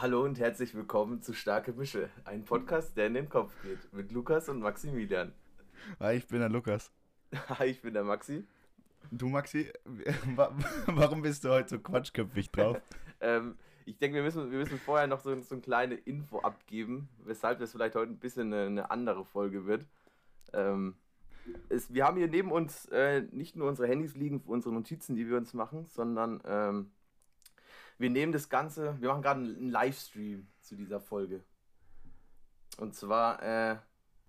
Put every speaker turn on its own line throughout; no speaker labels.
Hallo und herzlich willkommen zu Starke Mische, ein Podcast, der in den Kopf geht, mit Lukas und Maximilian.
Hi, ich bin der Lukas.
Hi, ich bin der Maxi.
Du, Maxi, wa- warum bist du heute so quatschköpfig drauf?
Ähm, ich denke, wir müssen, wir müssen vorher noch so, so eine kleine Info abgeben, weshalb es vielleicht heute ein bisschen eine, eine andere Folge wird. Ähm, es, wir haben hier neben uns äh, nicht nur unsere Handys liegen für unsere Notizen, die wir uns machen, sondern ähm, wir nehmen das Ganze, wir machen gerade einen Livestream zu dieser Folge. Und zwar äh,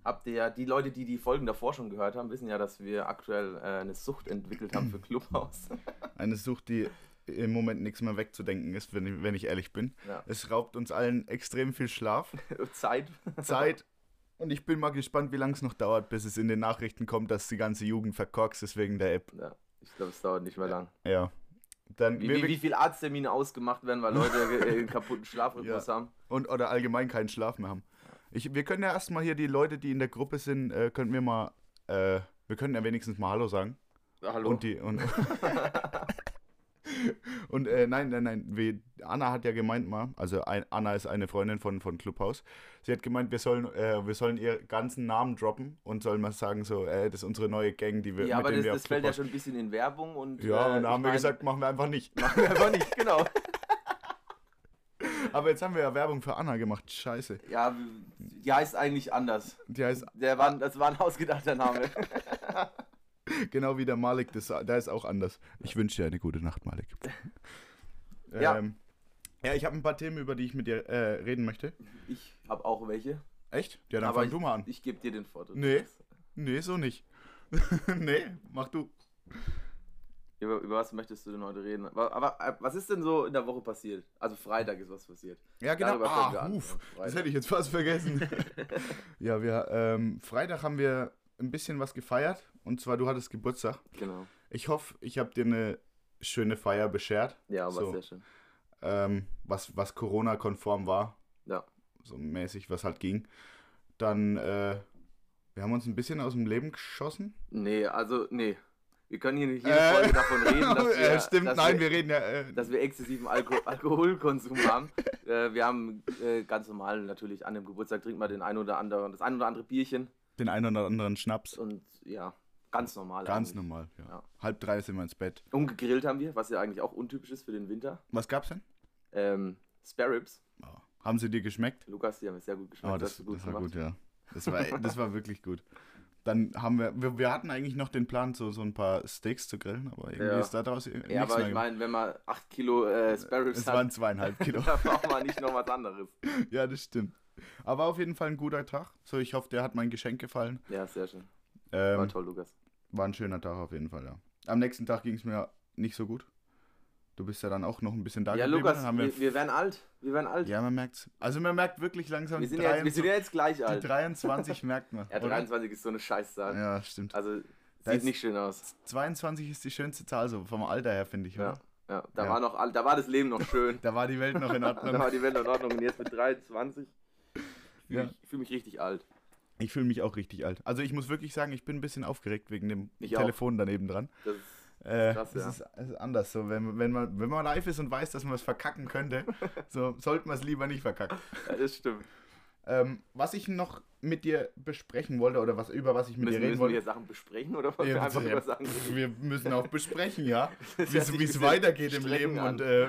habt ihr ja, die Leute, die die Folgen davor schon gehört haben, wissen ja, dass wir aktuell äh, eine Sucht entwickelt haben für Clubhouse.
Eine Sucht, die im Moment nichts mehr wegzudenken ist, wenn ich, wenn ich ehrlich bin.
Ja.
Es raubt uns allen extrem viel Schlaf,
Zeit.
Zeit. Und ich bin mal gespannt, wie lange es noch dauert, bis es in den Nachrichten kommt, dass die ganze Jugend verkorkst ist wegen der App.
Ja, ich glaube, es dauert nicht mehr lang.
Ja. Dann,
Wie, wie, wie viele Arzttermine ausgemacht werden, weil Leute einen kaputten Schlafrhythmus
Ja.
haben?
und oder allgemein keinen Schlaf mehr haben. Ich, wir können ja erstmal hier die Leute, die in der Gruppe sind, äh, können wir mal, äh, wir können ja wenigstens mal Hallo sagen.
Ja, hallo.
Und die und, und äh, nein, nein, nein, wie, Anna hat ja gemeint mal, also ein, Anna ist eine Freundin von, von Clubhouse. Sie hat gemeint, wir sollen, äh, wir sollen ihr ganzen Namen droppen und sollen mal sagen so, äh, das ist unsere neue Gang, die wir
ja,
mit
aber das, das fällt ja schon ein bisschen in Werbung und.
Ja,
äh,
und da haben wir
mein,
gesagt, machen wir einfach nicht.
Machen wir aber nicht, genau.
Aber jetzt haben wir ja Werbung für Anna gemacht. Scheiße.
Ja, die heißt eigentlich anders.
Die heißt
Der war, das war ein ausgedachter Name.
genau wie der Malik, das, der ist auch anders. Ich wünsche dir eine gute Nacht, Malik.
Ja.
Ähm, ja, ich habe ein paar Themen, über die ich mit dir äh, reden möchte.
Ich habe auch welche.
Echt? Ja, dann
aber
fang
ich,
du mal an.
Ich gebe dir den Vortritt.
Nee. Nee, so nicht. nee, mach du.
Über, über was möchtest du denn heute reden? Aber, aber was ist denn so in der Woche passiert? Also Freitag ist was passiert.
Ja, genau. Ah,
am
das hätte ich jetzt fast vergessen. ja, wir, ähm, Freitag haben wir ein bisschen was gefeiert. Und zwar, du hattest Geburtstag.
Genau.
Ich hoffe, ich habe dir eine schöne Feier beschert.
Ja, war
So.
sehr schön.
ähm, was, was Corona-konform war,
Ja.
so mäßig, was halt ging. Dann, äh, wir haben uns ein bisschen aus dem Leben geschossen.
Nee, also, nee. Wir können hier nicht jede
Äh,
Folge davon reden, dass wir,
äh, stimmt,
dass
nein,
wir,
wir reden ja. Äh,
dass wir exzessiven Alko Alkoholkonsum haben. Äh, wir haben äh, ganz normal natürlich an dem Geburtstag trinkt man den ein oder anderen, das ein oder andere Bierchen
den einen oder anderen Schnaps.
und ja, ganz normal.
Ganz
eigentlich.
normal, ja.
Ja.
Halb drei sind wir ins Bett.
Und gegrillt haben wir, was ja eigentlich auch untypisch ist für den Winter.
Was gab's denn?
Ähm, Spare Ribs.
Oh. Haben sie dir geschmeckt?
Lukas, die haben es sehr gut geschmeckt.
Oh, das,
hast du
das war
gemacht.
gut, ja. Das war, das war wirklich gut. Dann haben wir, wir, wir hatten eigentlich noch den Plan, so, so ein paar Steaks zu grillen, aber irgendwie
Ja.
ist da nichts
Ja, aber
mehr
ich meine, wenn man 8 Kilo äh, Spare Ribs
Es
hat,
waren zweieinhalb Kilo.
da braucht man nicht noch was anderes.
ja, das stimmt. Aber auf jeden Fall ein guter Tag. So, ich hoffe, der hat mein Geschenk gefallen.
Ja, sehr schön.
Ähm,
War toll, Lukas.
War ein schöner Tag auf jeden Fall, ja. Am nächsten Tag ging es mir nicht so gut. Du bist ja dann auch noch ein bisschen da
Ja,
geblieben.
Lukas,
Haben
wir, wir werden alt. Wir werden alt.
ja, man merkt's. Also man merkt wirklich langsam,
wir, sind
die,
ja jetzt, wir sind
23,
ja jetzt gleich
die
alt.
23 merkt man.
Ja,
oder?
23 ist so eine Scheißzahl.
Ja, stimmt.
Also,
Da
sieht nicht schön aus.
22 ist die schönste Zahl, so vom Alter her, finde ich,
Ja,
oder?
ja. Da,
Ja.
War noch, da war das Leben noch schön.
Da war die Welt noch in
da
Ordnung.
war die Welt noch in Ordnung. Und jetzt mit 23 fühle
Ja.
ich fühl mich richtig alt.
Ich fühle mich auch richtig alt. Also ich muss wirklich sagen, ich bin ein bisschen aufgeregt wegen dem
Ich auch.
Telefon daneben dran.
Das ist,
Äh,
krass, ja.
ist, ist anders. So, wenn, wenn, man, wenn man live ist und weiß, dass man es verkacken könnte, so sollte man es lieber nicht verkacken.
ja, das stimmt.
Ähm, was ich noch mit dir besprechen wollte oder was über was ich mit
Müssen,
dir reden
müssen wir
wollte.
hier Sachen besprechen oder wir
Ja,
einfach
ja,
über Sachen reden?
wir müssen auch besprechen, ja, wie es- weitergeht im Leben
an.
und äh,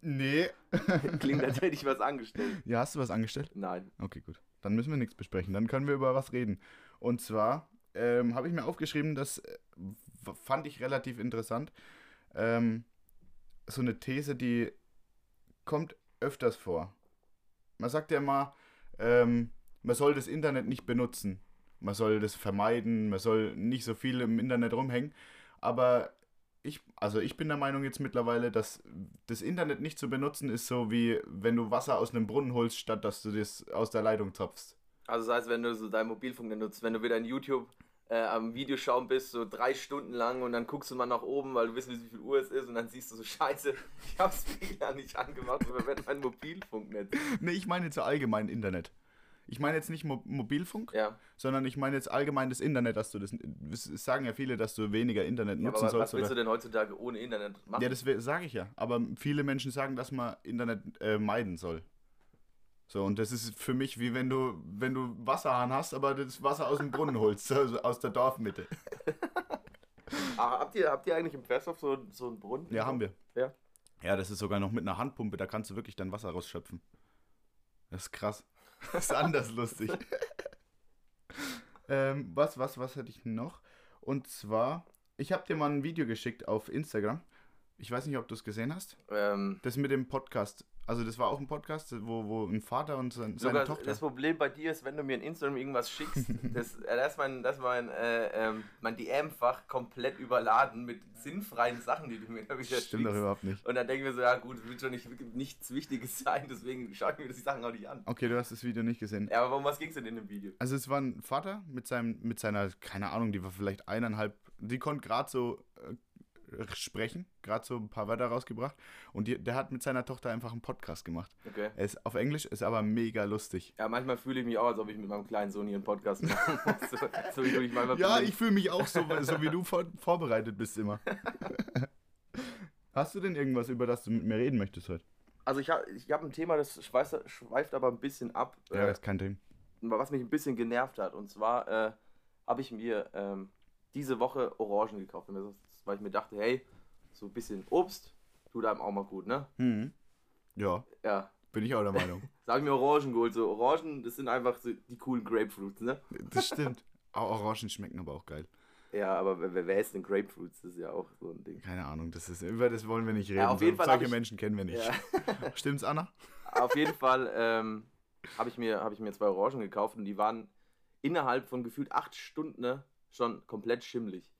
nee.
Klingt, als hätte ich was angestellt.
Ja, hast du was angestellt?
Nein.
Okay, gut. Dann müssen wir nichts besprechen. Dann können wir über was reden. Und zwar ähm, habe ich mir aufgeschrieben, das äh, fand ich relativ interessant. Ähm, so eine These, die kommt öfters vor. Man sagt ja immer, ähm, man soll das Internet nicht benutzen. Man soll das vermeiden, man soll nicht so viel im Internet rumhängen. Aber ich, also ich bin der Meinung jetzt mittlerweile, dass das Internet nicht zu benutzen ist so wie wenn du Wasser aus einem Brunnen holst, statt dass du das aus der Leitung zapfst.
Also das heißt, wenn du so dein Mobilfunk nutzt, wenn du wieder in YouTube äh, am Videoschauen bist, so drei Stunden lang und dann guckst du mal nach oben, weil du wissen willst, wie viel Uhr es ist und dann siehst du so, scheiße, ich hab's WLAN nicht angemacht und verwende mein Mobilfunknetz.
Nee, ich meine jetzt so allgemein Internet. Ich meine jetzt nicht Mo Mobilfunk,
Ja,
sondern ich meine jetzt allgemein das Internet, dass du das. Es sagen ja viele, dass du weniger Internet
ja
nutzen
aber was
sollst.
willst du
Oder?
denn heutzutage ohne Internet machen?
Ja, das sage ich ja. Aber viele Menschen sagen, dass man Internet äh, meiden soll. So, und das ist für mich wie wenn du, wenn du Wasserhahn hast, aber das Wasser aus dem Brunnen holst, also aus der Dorfmitte.
Ah, habt, ihr, habt ihr eigentlich im Versdorf so, so einen Brunnen?
Ja, haben wir.
Ja.
Ja, das ist sogar noch mit einer Handpumpe, da kannst du wirklich dein Wasser rausschöpfen. Das ist krass. Das ist anders lustig. ähm, was, was, was hätte ich noch? Und zwar, ich habe dir mal ein Video geschickt auf Instagram. Ich weiß nicht, ob du es gesehen hast.
Ähm,
Das mit dem Podcast. Also das war auch ein Podcast, wo, wo ein Vater und sein, seine
sogar
Tochter.
das Problem bei dir ist, wenn du mir in Instagram irgendwas schickst, das, äh, ist mein, das ist mein, äh, ähm, mein DM-Fach komplett überladen mit sinnfreien Sachen, die du mir da wieder
Stimmt doch
schickst.
überhaupt nicht.
Und dann denke ich mir so, ja gut, es wird schon nicht, nichts Wichtiges sein, deswegen schaue ich mir die Sachen auch nicht an.
Okay, du hast das Video nicht gesehen.
Ja, aber um was ging es denn in dem Video?
Also es war ein Vater mit seinem, mit seiner, keine Ahnung, die war vielleicht eineinhalb, die konnte gerade so äh, sprechen, gerade so ein paar Wörter rausgebracht und die, der hat mit seiner Tochter einfach einen Podcast gemacht.
Okay.
Er ist auf Englisch, ist aber mega lustig.
Ja, manchmal fühle ich mich auch, als ob ich mit meinem kleinen Sohn hier einen Podcast machen muss. so, so wie du dich manchmal
Ja, ich fühle mich auch so, so wie du vor, vorbereitet bist immer. Hast du denn irgendwas, über das du mit mir reden möchtest heute?
Also ich habe ich hab ein Thema, das schweißt, schweift aber ein bisschen ab,
Ja,
äh,
das ist kein Thema.
was mich ein bisschen genervt hat. Und zwar äh, habe ich mir ähm, diese Woche Orangen gekauft, weil ich mir dachte, hey, so ein bisschen Obst tut einem auch mal gut, ne?
Mhm. Ja,
Ja,
bin ich auch der Meinung.
da habe ich mir Orangen geholt. So Orangen, das sind einfach so die coolen Grapefruits, ne?
Das stimmt. Auch Orangen schmecken aber auch geil.
Ja, aber wer, wer ist denn Grapefruits? Das ist ja auch so ein Ding.
Keine Ahnung, das ist, über das wollen wir nicht reden.
Ja, auf jeden
So-
Fall
Solche
ich-
Menschen kennen wir nicht.
Ja.
Stimmt's, Anna?
Auf jeden Fall ähm, habe ich, mir- hab ich mir zwei Orangen gekauft und die waren innerhalb von gefühlt acht Stunden ne, schon komplett schimmelig.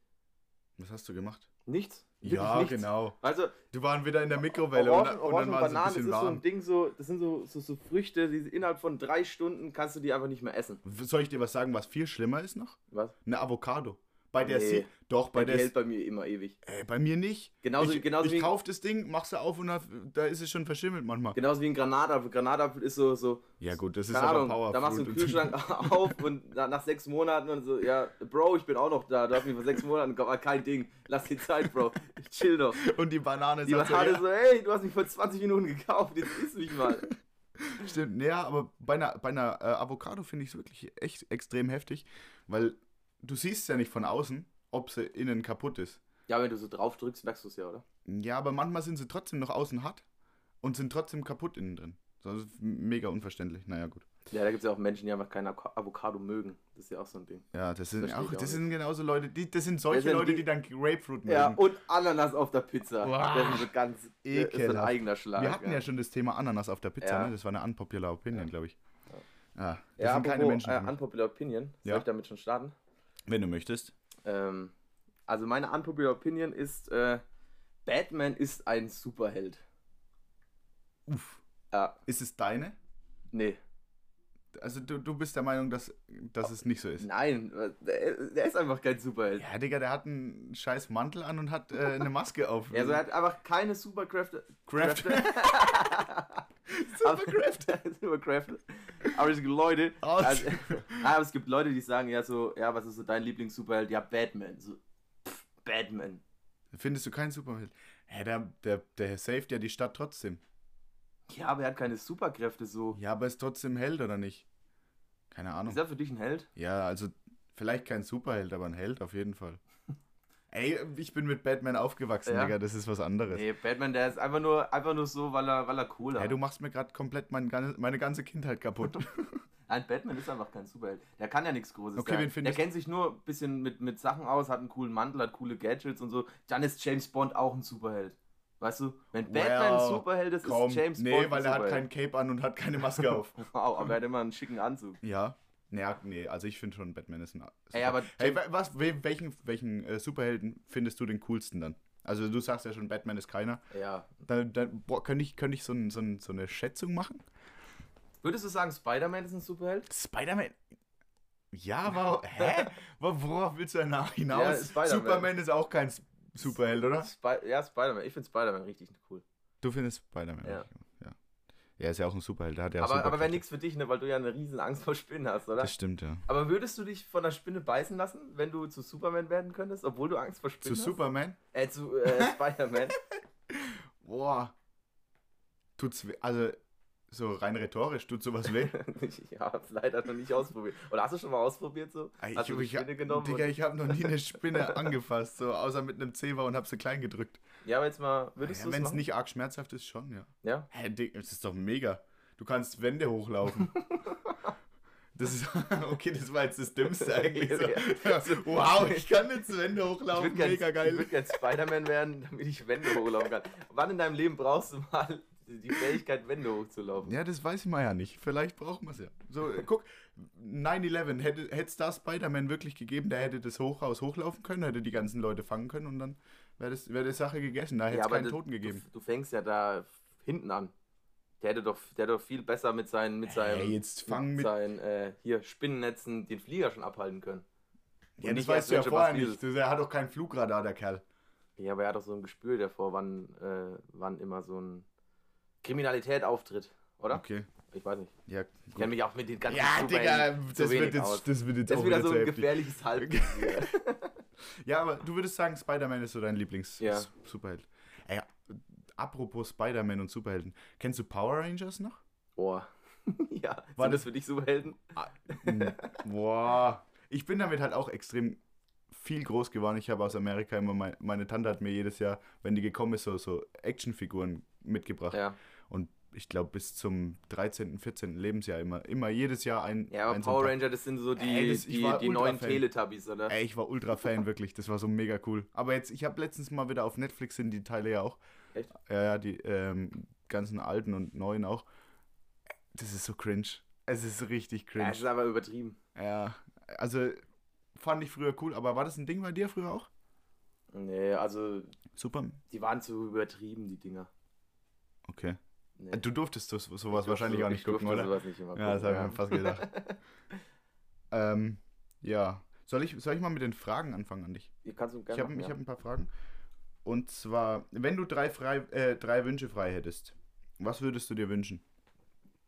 Was hast du gemacht?
Nichts.
Ja,
nichts.
genau.
Also
Du waren wieder in der Mikrowelle
Orangen,
und, und
Orangen
dann waren sie ein
Bananen, das
bisschen
ist so ein. Ding, so, das sind so, so, so Früchte, die innerhalb von drei Stunden kannst du die einfach nicht mehr essen.
Soll ich dir was sagen, was viel schlimmer ist noch?
Was?
Eine Avocado. Bei der
Nee.
Doch, bei
Die
der.
hält bei mir immer ewig.
Äh, bei mir nicht.
Genauso-
ich
genauso
ich
wie-
kauf das Ding, machst du auf und da, da ist es schon verschimmelt manchmal.
Genauso wie ein Granatapfel. Granatapfel ist so, so
Ja gut, das ist aber
Ahnung,
Powerfruit.
da machst du einen Kühlschrank auf und nach, sechs Monaten und so, ja, Bro, ich bin auch noch da. Du hast mich vor sechs Monaten gekauft, kein Ding. Lass die Zeit, Bro. Chill doch.
Und die Banane
Die
sagt so,
Banane
ja,
so, hey, du hast mich vor 20 Minuten gekauft, jetzt isst mich mal.
Stimmt, ja, aber bei einer, bei einer äh, Avocado finde ich es wirklich echt extrem heftig, weil du siehst ja nicht von außen, ob sie innen kaputt ist.
Ja, wenn du so drauf drückst, merkst du es ja, oder?
Ja, aber manchmal sind sie trotzdem noch außen hart und sind trotzdem kaputt innen drin. Das ist mega unverständlich. Naja, gut.
Ja, da gibt es ja auch Menschen, die einfach keine Avo- Avocado mögen. Das ist ja auch so ein Ding.
Ja, das sind auch, das sind genauso Leute, die, das sind solche
Das sind
Leute,
die-
die dann Grapefruit mögen.
Ja, und Ananas auf der Pizza.
Boah,
das ist so ganz das ist ein
ekelhaft.
eigener Schlag.
Wir hatten ja schon das Thema Ananas auf der Pizza,
Ja.
ne? Das war eine unpopular Opinion, glaube ich. Ja, das
Ja,
sind keine Menschen.
Äh, unpopular Opinion. Soll
Ja.
ich damit schon starten?
Wenn du möchtest.
Ähm, also meine unpopular Opinion ist, äh, Batman ist ein Superheld.
Uff.
Ja,
Ist es deine?
nee.
Also du, du bist der Meinung, dass, dass es nicht so ist.
Nein, äh, der, der ist einfach kein Superheld.
Ja, Digga, der hat einen scheiß Mantel an und hat äh, eine Maske auf.
Also er hat einfach keine Superkräfte. Kräfte.
Superkräfte.
Superkräfte. Aber es gibt Leute, also, aber es gibt Leute, die sagen ja so, ja, was ist so dein Lieblings-Superheld? Ja, Batman. So, pff, Batman.
Findest du keinen Superheld? Hä, der, der, der saved ja die Stadt trotzdem.
Ja, aber er hat keine Superkräfte so.
Ja, aber ist trotzdem Held oder nicht? Keine Ahnung.
Ist er für dich ein Held?
Ja, also vielleicht kein Superheld, aber ein Held auf jeden Fall. Ey, ich bin mit Batman aufgewachsen,
Ja.
Digga, das ist was anderes.
Nee, Batman, der ist einfach nur, einfach nur so, weil er, weil er cool
Hey,
hat.
du machst mir gerade komplett mein, meine ganze Kindheit kaputt.
Nein, Batman ist einfach kein Superheld. Der kann ja nichts Großes.
Okay,
der,
wen
der
findest-
kennt sich nur ein bisschen mit, mit Sachen aus, hat einen coolen Mantel, hat coole Gadgets und so. Dann ist James Bond auch ein Superheld. Weißt du, wenn Batman ein Superheld ist,
Komm,
ist James
nee,
Bond
weil
ein
er hat kein Cape an und hat keine Maske auf.
Wow, aber er hat immer einen schicken Anzug.
ja. Naja, nee, also ich finde schon, Batman ist ein.
Ey, aber
Hey, wa- was, we- welchen, welchen äh, Superhelden findest du den coolsten dann? Also du sagst ja schon, Batman ist keiner.
Ja.
Dann, dann boah, könnte ich, könnte ich so, ein, so, ein, so eine Schätzung machen?
Würdest du sagen, Spider-Man ist ein Superheld?
Spider-Man. Ja, warum? Hä? Wo- Worauf willst du denn nach hinaus?
Spider-Man.
Superman ist auch kein Superheld, oder?
Spi ja, Spider-Man. Ich finde Spider-Man richtig cool.
Du findest Spider-Man.
Ja.
Ja. Er ist ja auch ein Superheld, der hat ja
aber aber wäre nichts für dich, ne, weil du ja eine riesen Angst vor Spinnen hast, oder?
Das stimmt, ja.
Aber würdest du dich von einer Spinne beißen lassen, wenn du zu Superman werden könntest, obwohl du Angst vor
Zu
Spinnen hast?
Superman?
Äh, zu äh, Spider-Man.
Boah. Tut's weh. Also, so rein rhetorisch, tut sowas weh?
ich habe es leider noch nicht ausprobiert. Oder hast du schon mal ausprobiert so?
Ey,
Hast
ich
du die
ich, hab-
Spinne genommen?
Digga, ich habe noch nie eine Spinne angefasst, so außer mit einem Zewa und habe sie klein gedrückt.
Ja, aber jetzt mal, würdest
Ja,
du
Wenn
es
nicht arg schmerzhaft ist, schon, ja.
Ja?
Hä, Digga, das ist doch mega. Du kannst Wände hochlaufen. Das ist, okay, das war jetzt das Dümmste eigentlich. So. Ja, wow, ich kann jetzt Wände
Ich
hochlaufen,
würde
mega
ich
geil.
würd gern Spider-Man werden, damit ich Wände hochlaufen kann. Wann in deinem Leben brauchst du mal die Fähigkeit, Wände hochzulaufen?
Ja, das weiß man ja nicht. Vielleicht braucht man es ja. So, guck, 9-11, hätte es da Spider-Man wirklich gegeben, der hätte das Hochhaus hochlaufen können, hätte die ganzen Leute fangen können und dann wäre das wär die Sache gegessen. Da hätte es
aber
keinen
du-
Toten gegeben.
Du, du fängst ja da hinten an. Der hätte doch, der hätte doch viel besser mit seinen, mit seinem,
Hey, jetzt fang mit.
seinen äh, hier Spinnennetzen den Flieger schon abhalten können.
Ja, das weißt du ja vorher nicht. Der hat doch kein Flugradar, der Kerl.
Ja, aber er hat doch so ein Gespür davor, wann, äh, wann immer so ein Kriminalität auftritt, oder?
Okay.
Ich weiß nicht.
Ja,
Ich kenne mich auch mit den ganzen
ja Digga,
so
das
wenig
wird,
aus.
jetzt, das wird jetzt
Das
auch
ist wieder so ein gefährliches Halbwissen.
Ja, aber du würdest sagen, Spider-Man ist so dein
Ja.
Lieblings-Superheld. Ey, apropos Spider-Man und Superhelden. Kennst du Power Rangers noch?
Boah. ja,
War
das für dich Superhelden?
Hm, Boah. Ich bin damit halt auch extrem viel groß geworden. Ich habe aus Amerika immer, mein, meine Tante hat mir jedes Jahr, wenn die gekommen ist, so, so Actionfiguren mitgebracht.
Ja.
Und ich glaube, bis zum 13., 14. Lebensjahr immer, immer jedes Jahr ein.
Ja, aber Power Ranger, das sind so die,
Ey, das-
die, die neuen
Fan.
Teletubbies, oder?
Ey, ich war ultra Fan, wirklich. Das war so mega cool. Aber jetzt, ich habe letztens mal wieder auf Netflix sind die Teile ja auch.
Echt?
Ja, ja, die ähm, ganzen alten und neuen auch. Das ist so cringe. Es ist richtig
Ja,
cringe.
es ist aber übertrieben.
Ja, also fand ich früher cool, aber war das ein Ding bei dir früher auch?
Nee, also
Super.
die waren zu übertrieben, die Dinger.
Okay.
Nee.
Du durftest sowas
Ich durfte
wahrscheinlich
so-
auch nicht
ich
gucken,
durfte
oder?
sowas nicht immer
Ja, das
gucken,
habe ich mir fast gedacht. ähm, ja. Soll ich, soll ich mal mit den Fragen anfangen an dich? Ich habe
ja.
hab ein paar Fragen. Und zwar, wenn du drei, frei, äh, drei Wünsche frei hättest, was würdest du dir wünschen?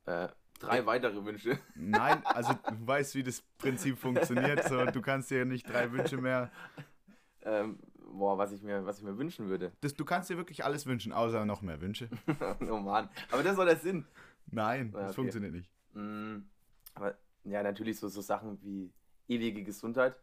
äh, drei weitere Wünsche.
Nein, also du weißt, wie das Prinzip funktioniert. So, du kannst dir nicht drei Wünsche mehr.
ähm, boah, was ich mir, was ich mir wünschen würde.
Das, du kannst dir wirklich alles wünschen, außer noch mehr Wünsche.
oh Mann. Aber das soll der Sinn.
Nein,
Ja,
das
okay.
funktioniert nicht.
Mm, aber ja, natürlich so, so Sachen wie ewige Gesundheit.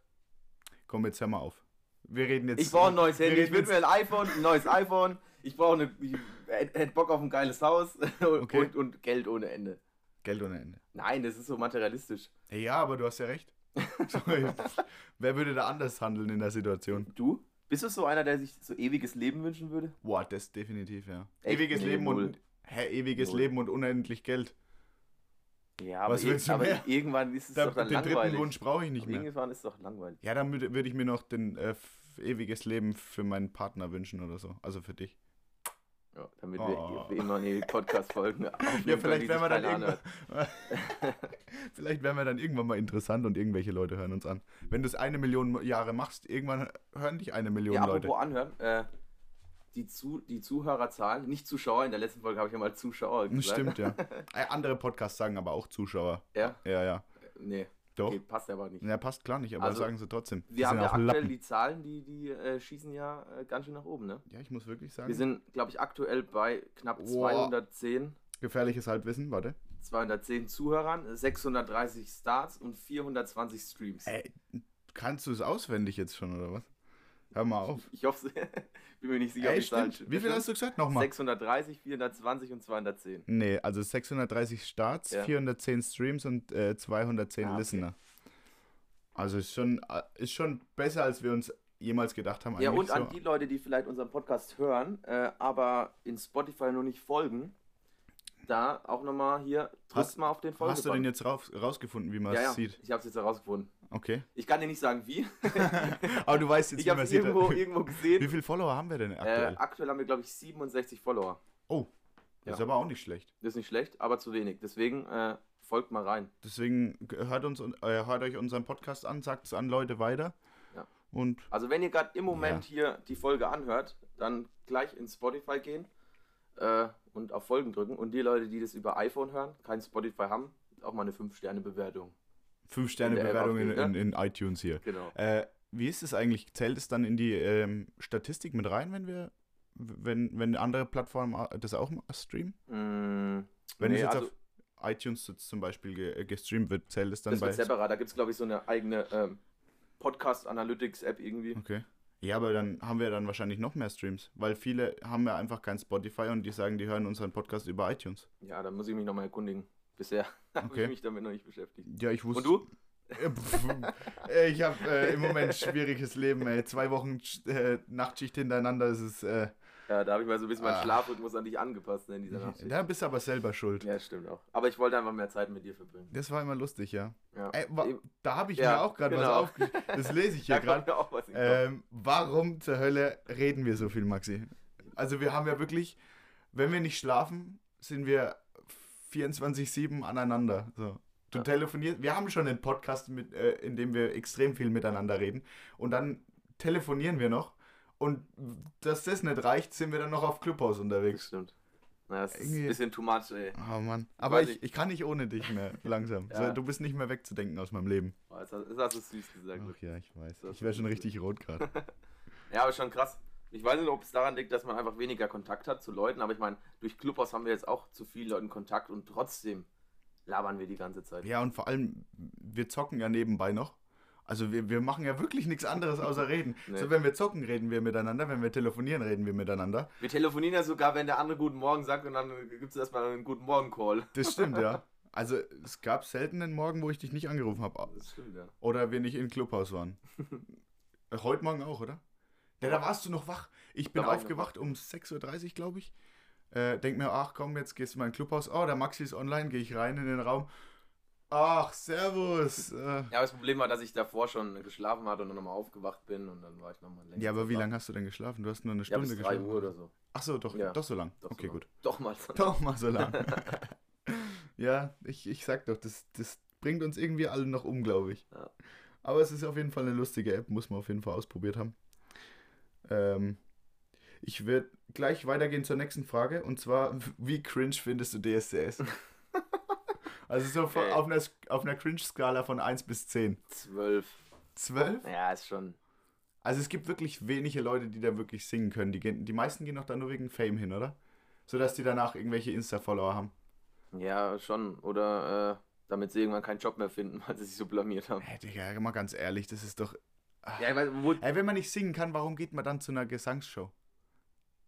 Komm, jetzt hör mal auf. Wir reden jetzt.
Ich brauche ein neues Handy. Ich würde mir ein iPhone, ein neues iPhone. Ich brauche eine. Ich hätte Bock auf ein geiles Haus und,
Okay.
und, und Geld ohne Ende.
Geld ohne Ende.
Nein, das ist so materialistisch.
Ja, aber du hast ja recht. Wer würde da anders handeln in der Situation?
Du? Bist du so einer, der sich so ewiges Leben wünschen würde?
Boah, das definitiv, ja.
Echt?
Ewiges
Nee,
Leben
null.
und. Hä, ewiges
Null.
Leben und unendlich Geld.
Ja, aber,
Was
ir-
willst du
aber
mehr?
irgendwann ist es
Da,
doch dann
den dritten
langweilig.
Wunsch brauche ich nicht mehr.
Irgendwann ist es doch langweilig.
Ja, dann würde würd ich mir noch den äh, ewiges Leben für meinen Partner wünschen oder so. Also für dich.
Ja, damit
Oh.
wir für immer eine Podcast-Folgen aufnehmen
Ja, vielleicht
die
werden wir dann irgendwann. vielleicht werden wir dann irgendwann mal interessant und irgendwelche Leute hören uns an. Wenn du es eine Million Jahre machst, irgendwann hören dich eine Million
Ja,
Leute.
apropos anhören, äh, die, Zu die Zuhörerzahlen, nicht Zuschauer, in der letzten Folge habe ich ja mal Zuschauer gesagt.
stimmt, ja. Äh, Andere Podcasts sagen aber auch Zuschauer.
Ja,
Ja, ja.
nee,
Doch.
okay, passt aber nicht.
Ja, passt klar nicht, aber
Also,
sagen sie trotzdem. Die
Wir haben
sind
ja
auch
aktuell
Lappen.
die Zahlen, die, die äh, schießen ja äh, ganz schön nach oben, ne?
Ja, ich muss wirklich sagen.
Wir sind, glaube ich, aktuell bei knapp
Boah.
210,
gefährliches Halbwissen, warte.
210 Zuhörern, 630 Starts und 420 Streams.
Ey, kannst du es auswendig jetzt schon, oder was? Hör mal auf.
Ich hoffe, bin mir nicht sicher,
Ey,
ob Zahlen
stimmt. Wie viel hast du gesagt? Nochmal.
630, 420 und 210.
Nee, also 630 Starts,
Ja.
410 Streams und äh, 210
Ah, okay.
Listener. Also ist schon, äh, ist schon besser, als wir uns jemals gedacht haben.
Ja, und an
so.
die Leute, die vielleicht unseren Podcast hören, äh, aber in Spotify noch nicht folgen, da auch nochmal hier, drückt
Hast-
mal auf den
Hast du denn jetzt rauf, rausgefunden, wie man
ja,
es
ja,
sieht?
ich habe es jetzt herausgefunden.
Okay.
Ich kann dir nicht sagen, wie.
Aber du weißt jetzt,
ich
wie
habe
man
es
sieht.
irgendwo, irgendwo
Wie
gesehen.
viele Follower haben wir denn
Äh,
aktuell?
aktuell haben wir, glaube ich, 67 Follower.
oh, das ist
ja.
aber auch nicht schlecht.
Das ist nicht schlecht, aber zu wenig. Deswegen äh, folgt mal rein.
Deswegen hört, uns, äh, hört euch unseren Podcast an, sagt es an Leute weiter.
Ja.
Und
Also wenn ihr gerade im Moment hier die Folge anhört, dann gleich in Spotify gehen äh, und auf Folgen drücken. Und die Leute, die das über iPhone hören, kein Spotify haben, auch mal eine 5-Sterne-Bewertung.
5 Sterne
In
Bewertung in, in, iTunes hier.
Genau.
Äh, wie ist es eigentlich? Zählt es dann in die ähm, Statistik mit rein, wenn wir wenn, wenn andere Plattformen a- das auch streamen?
Mm,
Wenn
nee,
es jetzt
also,
auf iTunes zum Beispiel äh, gestreamt wird, zählt es dann
das
bei.
wird separat. Da gibt es, glaube ich, so eine eigene ähm, Podcast-Analytics-App irgendwie.
Okay. Ja, aber dann haben wir dann wahrscheinlich noch mehr Streams, weil viele haben ja einfach kein Spotify und die sagen, die hören unseren Podcast über iTunes.
Ja, da muss ich mich nochmal erkundigen. Bisher habe
Okay.
ich mich damit noch nicht beschäftigt.
Ja, ich wusste.
Und du?
Äh, äh, ich habe äh, im Moment schwieriges Leben, ey. Zwei Wochen äh, Nachtschicht hintereinander, ist. Äh,
Ja, da habe ich mal so ein bisschen meinen
Ah.
Schlafrhythmus an dich angepasst ne, in dieser Nacht.
da bist du aber selber schuld.
Ja, stimmt auch. Aber ich wollte einfach mehr Zeit mit dir verbringen.
Das war immer lustig, ja.
Ja.
Ey, da habe ich
Ja,
mir auch gerade
genau.
was aufgeschrieben. Das lese ich hier gerade. Ähm, warum zur Hölle reden wir so viel, Maxi? Also wir haben ja wirklich, wenn wir nicht schlafen, sind wir 24-7 aneinander. So. Du
Ja.
telefonierst, wir haben schon einen Podcast, mit, äh, in dem wir extrem viel miteinander reden. Und dann telefonieren wir noch. Und dass das nicht reicht, sind wir dann noch auf Clubhouse
Das
unterwegs.
stimmt. Na, das ist
Irgendwie-
ein bisschen too much, ey.
Oh Mann. Aber ich, ich kann nicht ohne dich mehr, langsam.
Ja.
so, du bist nicht mehr wegzudenken aus meinem Leben.
Oh, jetzt hast, jetzt hast du süß gesagt.
Ach ja, ich weiß.
Das
Ich wäre
ist
schon richtig rot gerade.
Ja, aber schon krass. Ich weiß nicht, ob es daran liegt, dass man einfach weniger Kontakt hat zu Leuten, aber ich meine, durch Clubhouse haben wir jetzt auch zu vielen Leuten Kontakt und trotzdem labern wir die ganze Zeit.
Ja, und vor allem, wir zocken ja nebenbei noch. Also wir, wir machen ja wirklich nichts anderes außer reden.
Nee.
So, wenn wir zocken, reden wir miteinander. Wenn wir telefonieren, reden wir miteinander.
Wir telefonieren ja sogar, wenn der andere Guten Morgen sagt und dann gibt es erstmal einen Guten Morgen-Call.
Das stimmt, ja. Also es gab selten einen Morgen, wo ich dich nicht angerufen habe.
Das stimmt, ja.
Oder wir nicht im Clubhaus waren. Heute Morgen auch, oder? Ja, da warst du noch wach. Ich bin aufgewacht um 6.30 Uhr, glaube ich. Äh, denk mir, ach komm, jetzt gehst du mal in Clubhaus. Oh, der Maxi ist online, gehe ich rein in den Raum. Ach, servus. Äh,
Ja, aber das Problem war, dass ich davor schon geschlafen hatte und dann nochmal aufgewacht bin und dann war ich nochmal länger.
ja, aber wie lange hast du denn geschlafen? Du hast nur eine
Ja,
Stunde
bis 3
geschlafen.
Uhr oder so.
Ach so, doch,
Ja.
doch so lang.
Doch so
okay,
lang.
gut.
Doch mal so.
Doch mal so lang. ja, ich, ich sag doch, das, das bringt uns irgendwie alle noch um, glaube ich.
Ja.
Aber es ist auf jeden Fall eine lustige App, muss man auf jeden Fall ausprobiert haben. Ähm, ich werde gleich weitergehen zur nächsten Frage und zwar, wie cringe findest du DSDS? also so von, auf einer, auf einer Cringe-Skala von 1 bis 10.
12.
12?
Ja, ist schon.
Also es gibt wirklich wenige Leute, die da wirklich singen können. Die, gehen, die meisten gehen doch da nur wegen Fame hin, oder? So dass die danach irgendwelche Insta-Follower haben.
Ja, schon. Oder äh, damit sie irgendwann keinen Job mehr finden, weil sie sich so blamiert haben.
Hey, Digga, mal ganz ehrlich, das ist doch.
Ja, ich weiß, wo,
Ey, wenn man nicht singen kann, warum geht man dann zu einer Gesangsshow?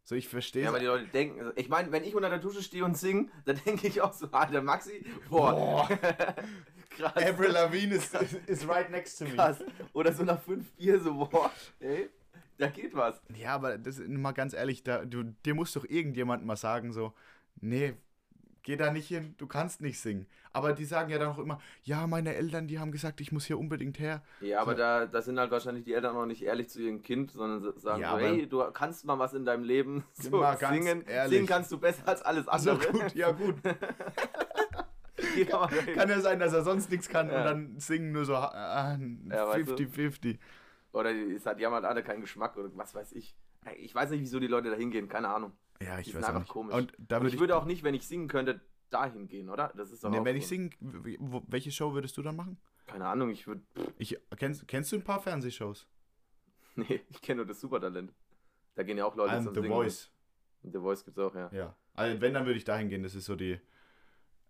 So, ich verstehe
Ja, weil die Leute denken, ich meine, wenn ich unter der Dusche stehe und singe, dann denke ich auch so, Alter, Maxi, boah,
Boah.
krass,
Avril Lavigne is, is, is right next to me.
krass. Oder so nach fünf Bier so, boah, ey, da geht was.
Ja, aber das ist mal ganz ehrlich, da, du, dir muss doch irgendjemand mal sagen, so, nee, geh da nicht hin, du kannst nicht singen. Aber die sagen ja dann auch immer, ja, meine Eltern, die haben gesagt, ich muss hier unbedingt her.
Ja, aber
So.
da, da sind halt wahrscheinlich die Eltern noch nicht ehrlich zu ihrem Kind, sondern so- sagen
Ja,
so, hey, du kannst mal was in deinem Leben so singen.
ehrlich.
Singen kannst du besser als alles
Also
andere.
gut, ja gut.
Hin.
Kann ja sein, dass er sonst nichts kann
Ja.
und dann singen nur so ah,
Ja, weißt du?
50-50.
Oder die, es hat, die haben halt alle keinen Geschmack oder was weiß ich. Ich weiß nicht, wieso die Leute da hingehen, keine Ahnung.
Ja,
Die
ich
sind
weiß auch
einfach komisch.
Und da
Und
würde
ich
ich,
würde auch nicht, wenn ich singen könnte, dahin gehen, oder? Das ist doch
nee,
auch
wenn ich
so.
singe, w- wo- welche Show würdest du dann machen?
Keine Ahnung, ich würde.
Ich, kennst, kennst du ein paar Fernsehshows?
Nee, ich kenne nur das Supertalent. Da gehen ja auch Leute
And
zum
The
Singen.
Voice.
Und The Voice gibt's auch, ja.
Ja. Also wenn, dann würde ich dahin gehen. Das ist so die,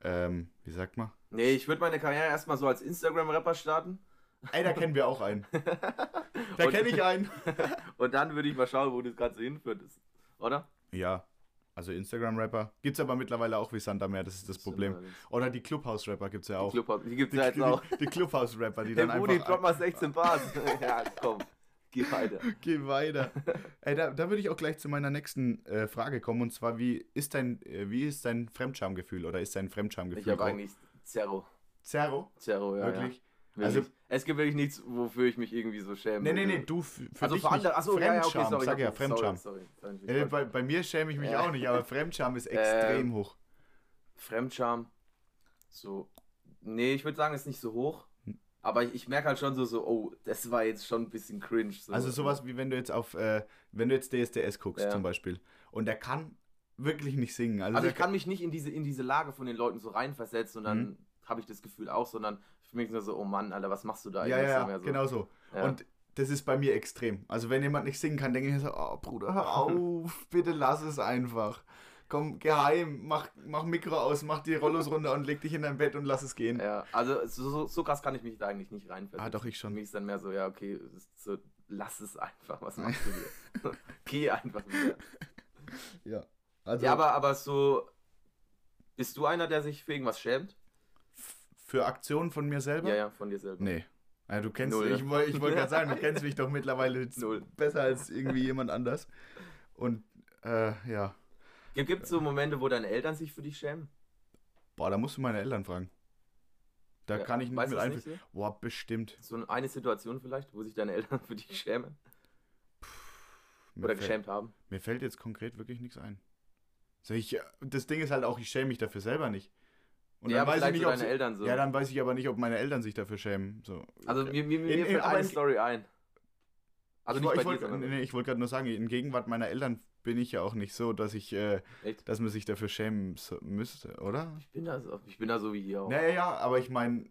ähm, wie sagt man?
Nee, ich würde meine Karriere erstmal so als Instagram-Rapper starten.
Ey, da kennen wir auch einen. Da
Und-
kenne ich einen.
Und dann würde ich mal schauen, wo das Ganze hinführt. Oder?
Ja, also Instagram-Rapper. Gibt's aber mittlerweile auch wie Sand am Meer, das ist das Problem. Oder die Clubhouse-Rapper gibt's ja auch.
Die, Clubhouse, die gibt's
Die,
ja jetzt auch.
die, die Clubhouse-Rapper, die dann
Budi,
einfach...
drop mal 16 Bars. ja, komm. Geh weiter.
Geh weiter. Ey, da, da würde ich auch gleich zu meiner nächsten äh, Frage kommen. Und zwar, wie ist dein, äh, wie ist dein Fremdschamgefühl oder ist dein Fremdschamgefühl?
Ich habe eigentlich Zerro.
Zero?
Zerro, ja.
Wirklich?
Ja.
Also-.
Es gibt wirklich nichts, wofür ich mich irgendwie so schäme.
Nee, nee, nee, du f- für
also
dich
für andere. Achso, ja, ja, okay,
Fremdscham,
sorry.
sag ja, Fremdscham.
Sorry, sorry. sorry
Äh, bei, bei mir schäme ich mich
Ja.
auch nicht, aber Fremdscham ist extrem hoch.
Fremdscham. So. Nee, ich würde sagen, ist nicht so hoch. Aber ich, ich merke halt schon so, so, oh, das war jetzt schon ein bisschen cringe. So.
Also sowas wie wenn du jetzt auf, äh, wenn du jetzt DSDS guckst
Ja.
zum Beispiel und der kann wirklich nicht singen. Also,
Also ich kann mich nicht in diese, in diese Lage von den Leuten so reinversetzen und dann
Mhm.
habe ich das Gefühl auch, sondern für mich nur so, oh Mann, Alter, was machst du da?
ja,
eigentlich?
ja, ja,
so.
genau so.
Ja.
Und das ist bei mir extrem. Also wenn jemand nicht singen kann, denke ich mir so, oh Bruder, hör auf, bitte lass es einfach. Komm, geheim, mach, mach Mikro aus, mach die Rollos runter und leg dich in dein Bett und lass es gehen.
Ja, also so, so, so krass kann ich mich da eigentlich nicht reinversetzen.
Ah, doch, ich
Für
schon.
mich ist dann mehr so, ja, okay, so, lass es einfach, was machst du hier? Geh einfach wieder.
Ja. Also
ja, aber, aber so, bist du einer, der sich für irgendwas schämt?
Für Aktionen von mir selber?
Ja, ja, von dir selber.
Nee. Ja, du kennst
Null, ne?
ich, ich wollte gerade sagen, du kennst mich doch mittlerweile
Null.
besser als irgendwie jemand anders. Und äh, ja.
Gibt es so Momente, wo deine Eltern sich für dich schämen?
Boah, da musst du meine Eltern fragen. Da
Ja,
kann ich nicht mit einfließen.
nicht
Boah, bestimmt.
so? eine Situation vielleicht, wo sich deine Eltern für dich schämen
Mir
oder
fällt-
geschämt haben?
Mir fällt jetzt konkret wirklich nichts ein. So, ich, äh, das Ding ist halt auch, ich schäme mich dafür selber nicht. Und
ja,
dann weiß ich nicht,
so
ob sie,
Eltern so.
Ja, dann weiß ich aber nicht, ob meine Eltern sich dafür schämen. So.
also mir, mir, mir
In- in-
fällt
aber
eine
in-
Story ein. Also
ich, ich wollte nee, ich wollte gerade nur sagen, in Gegenwart meiner Eltern bin ich ja auch nicht so, dass ich, äh, dass man sich dafür schämen müsste, oder?
Ich bin da so, ich bin da so wie ihr auch.
Naja, ja, aber ich meine,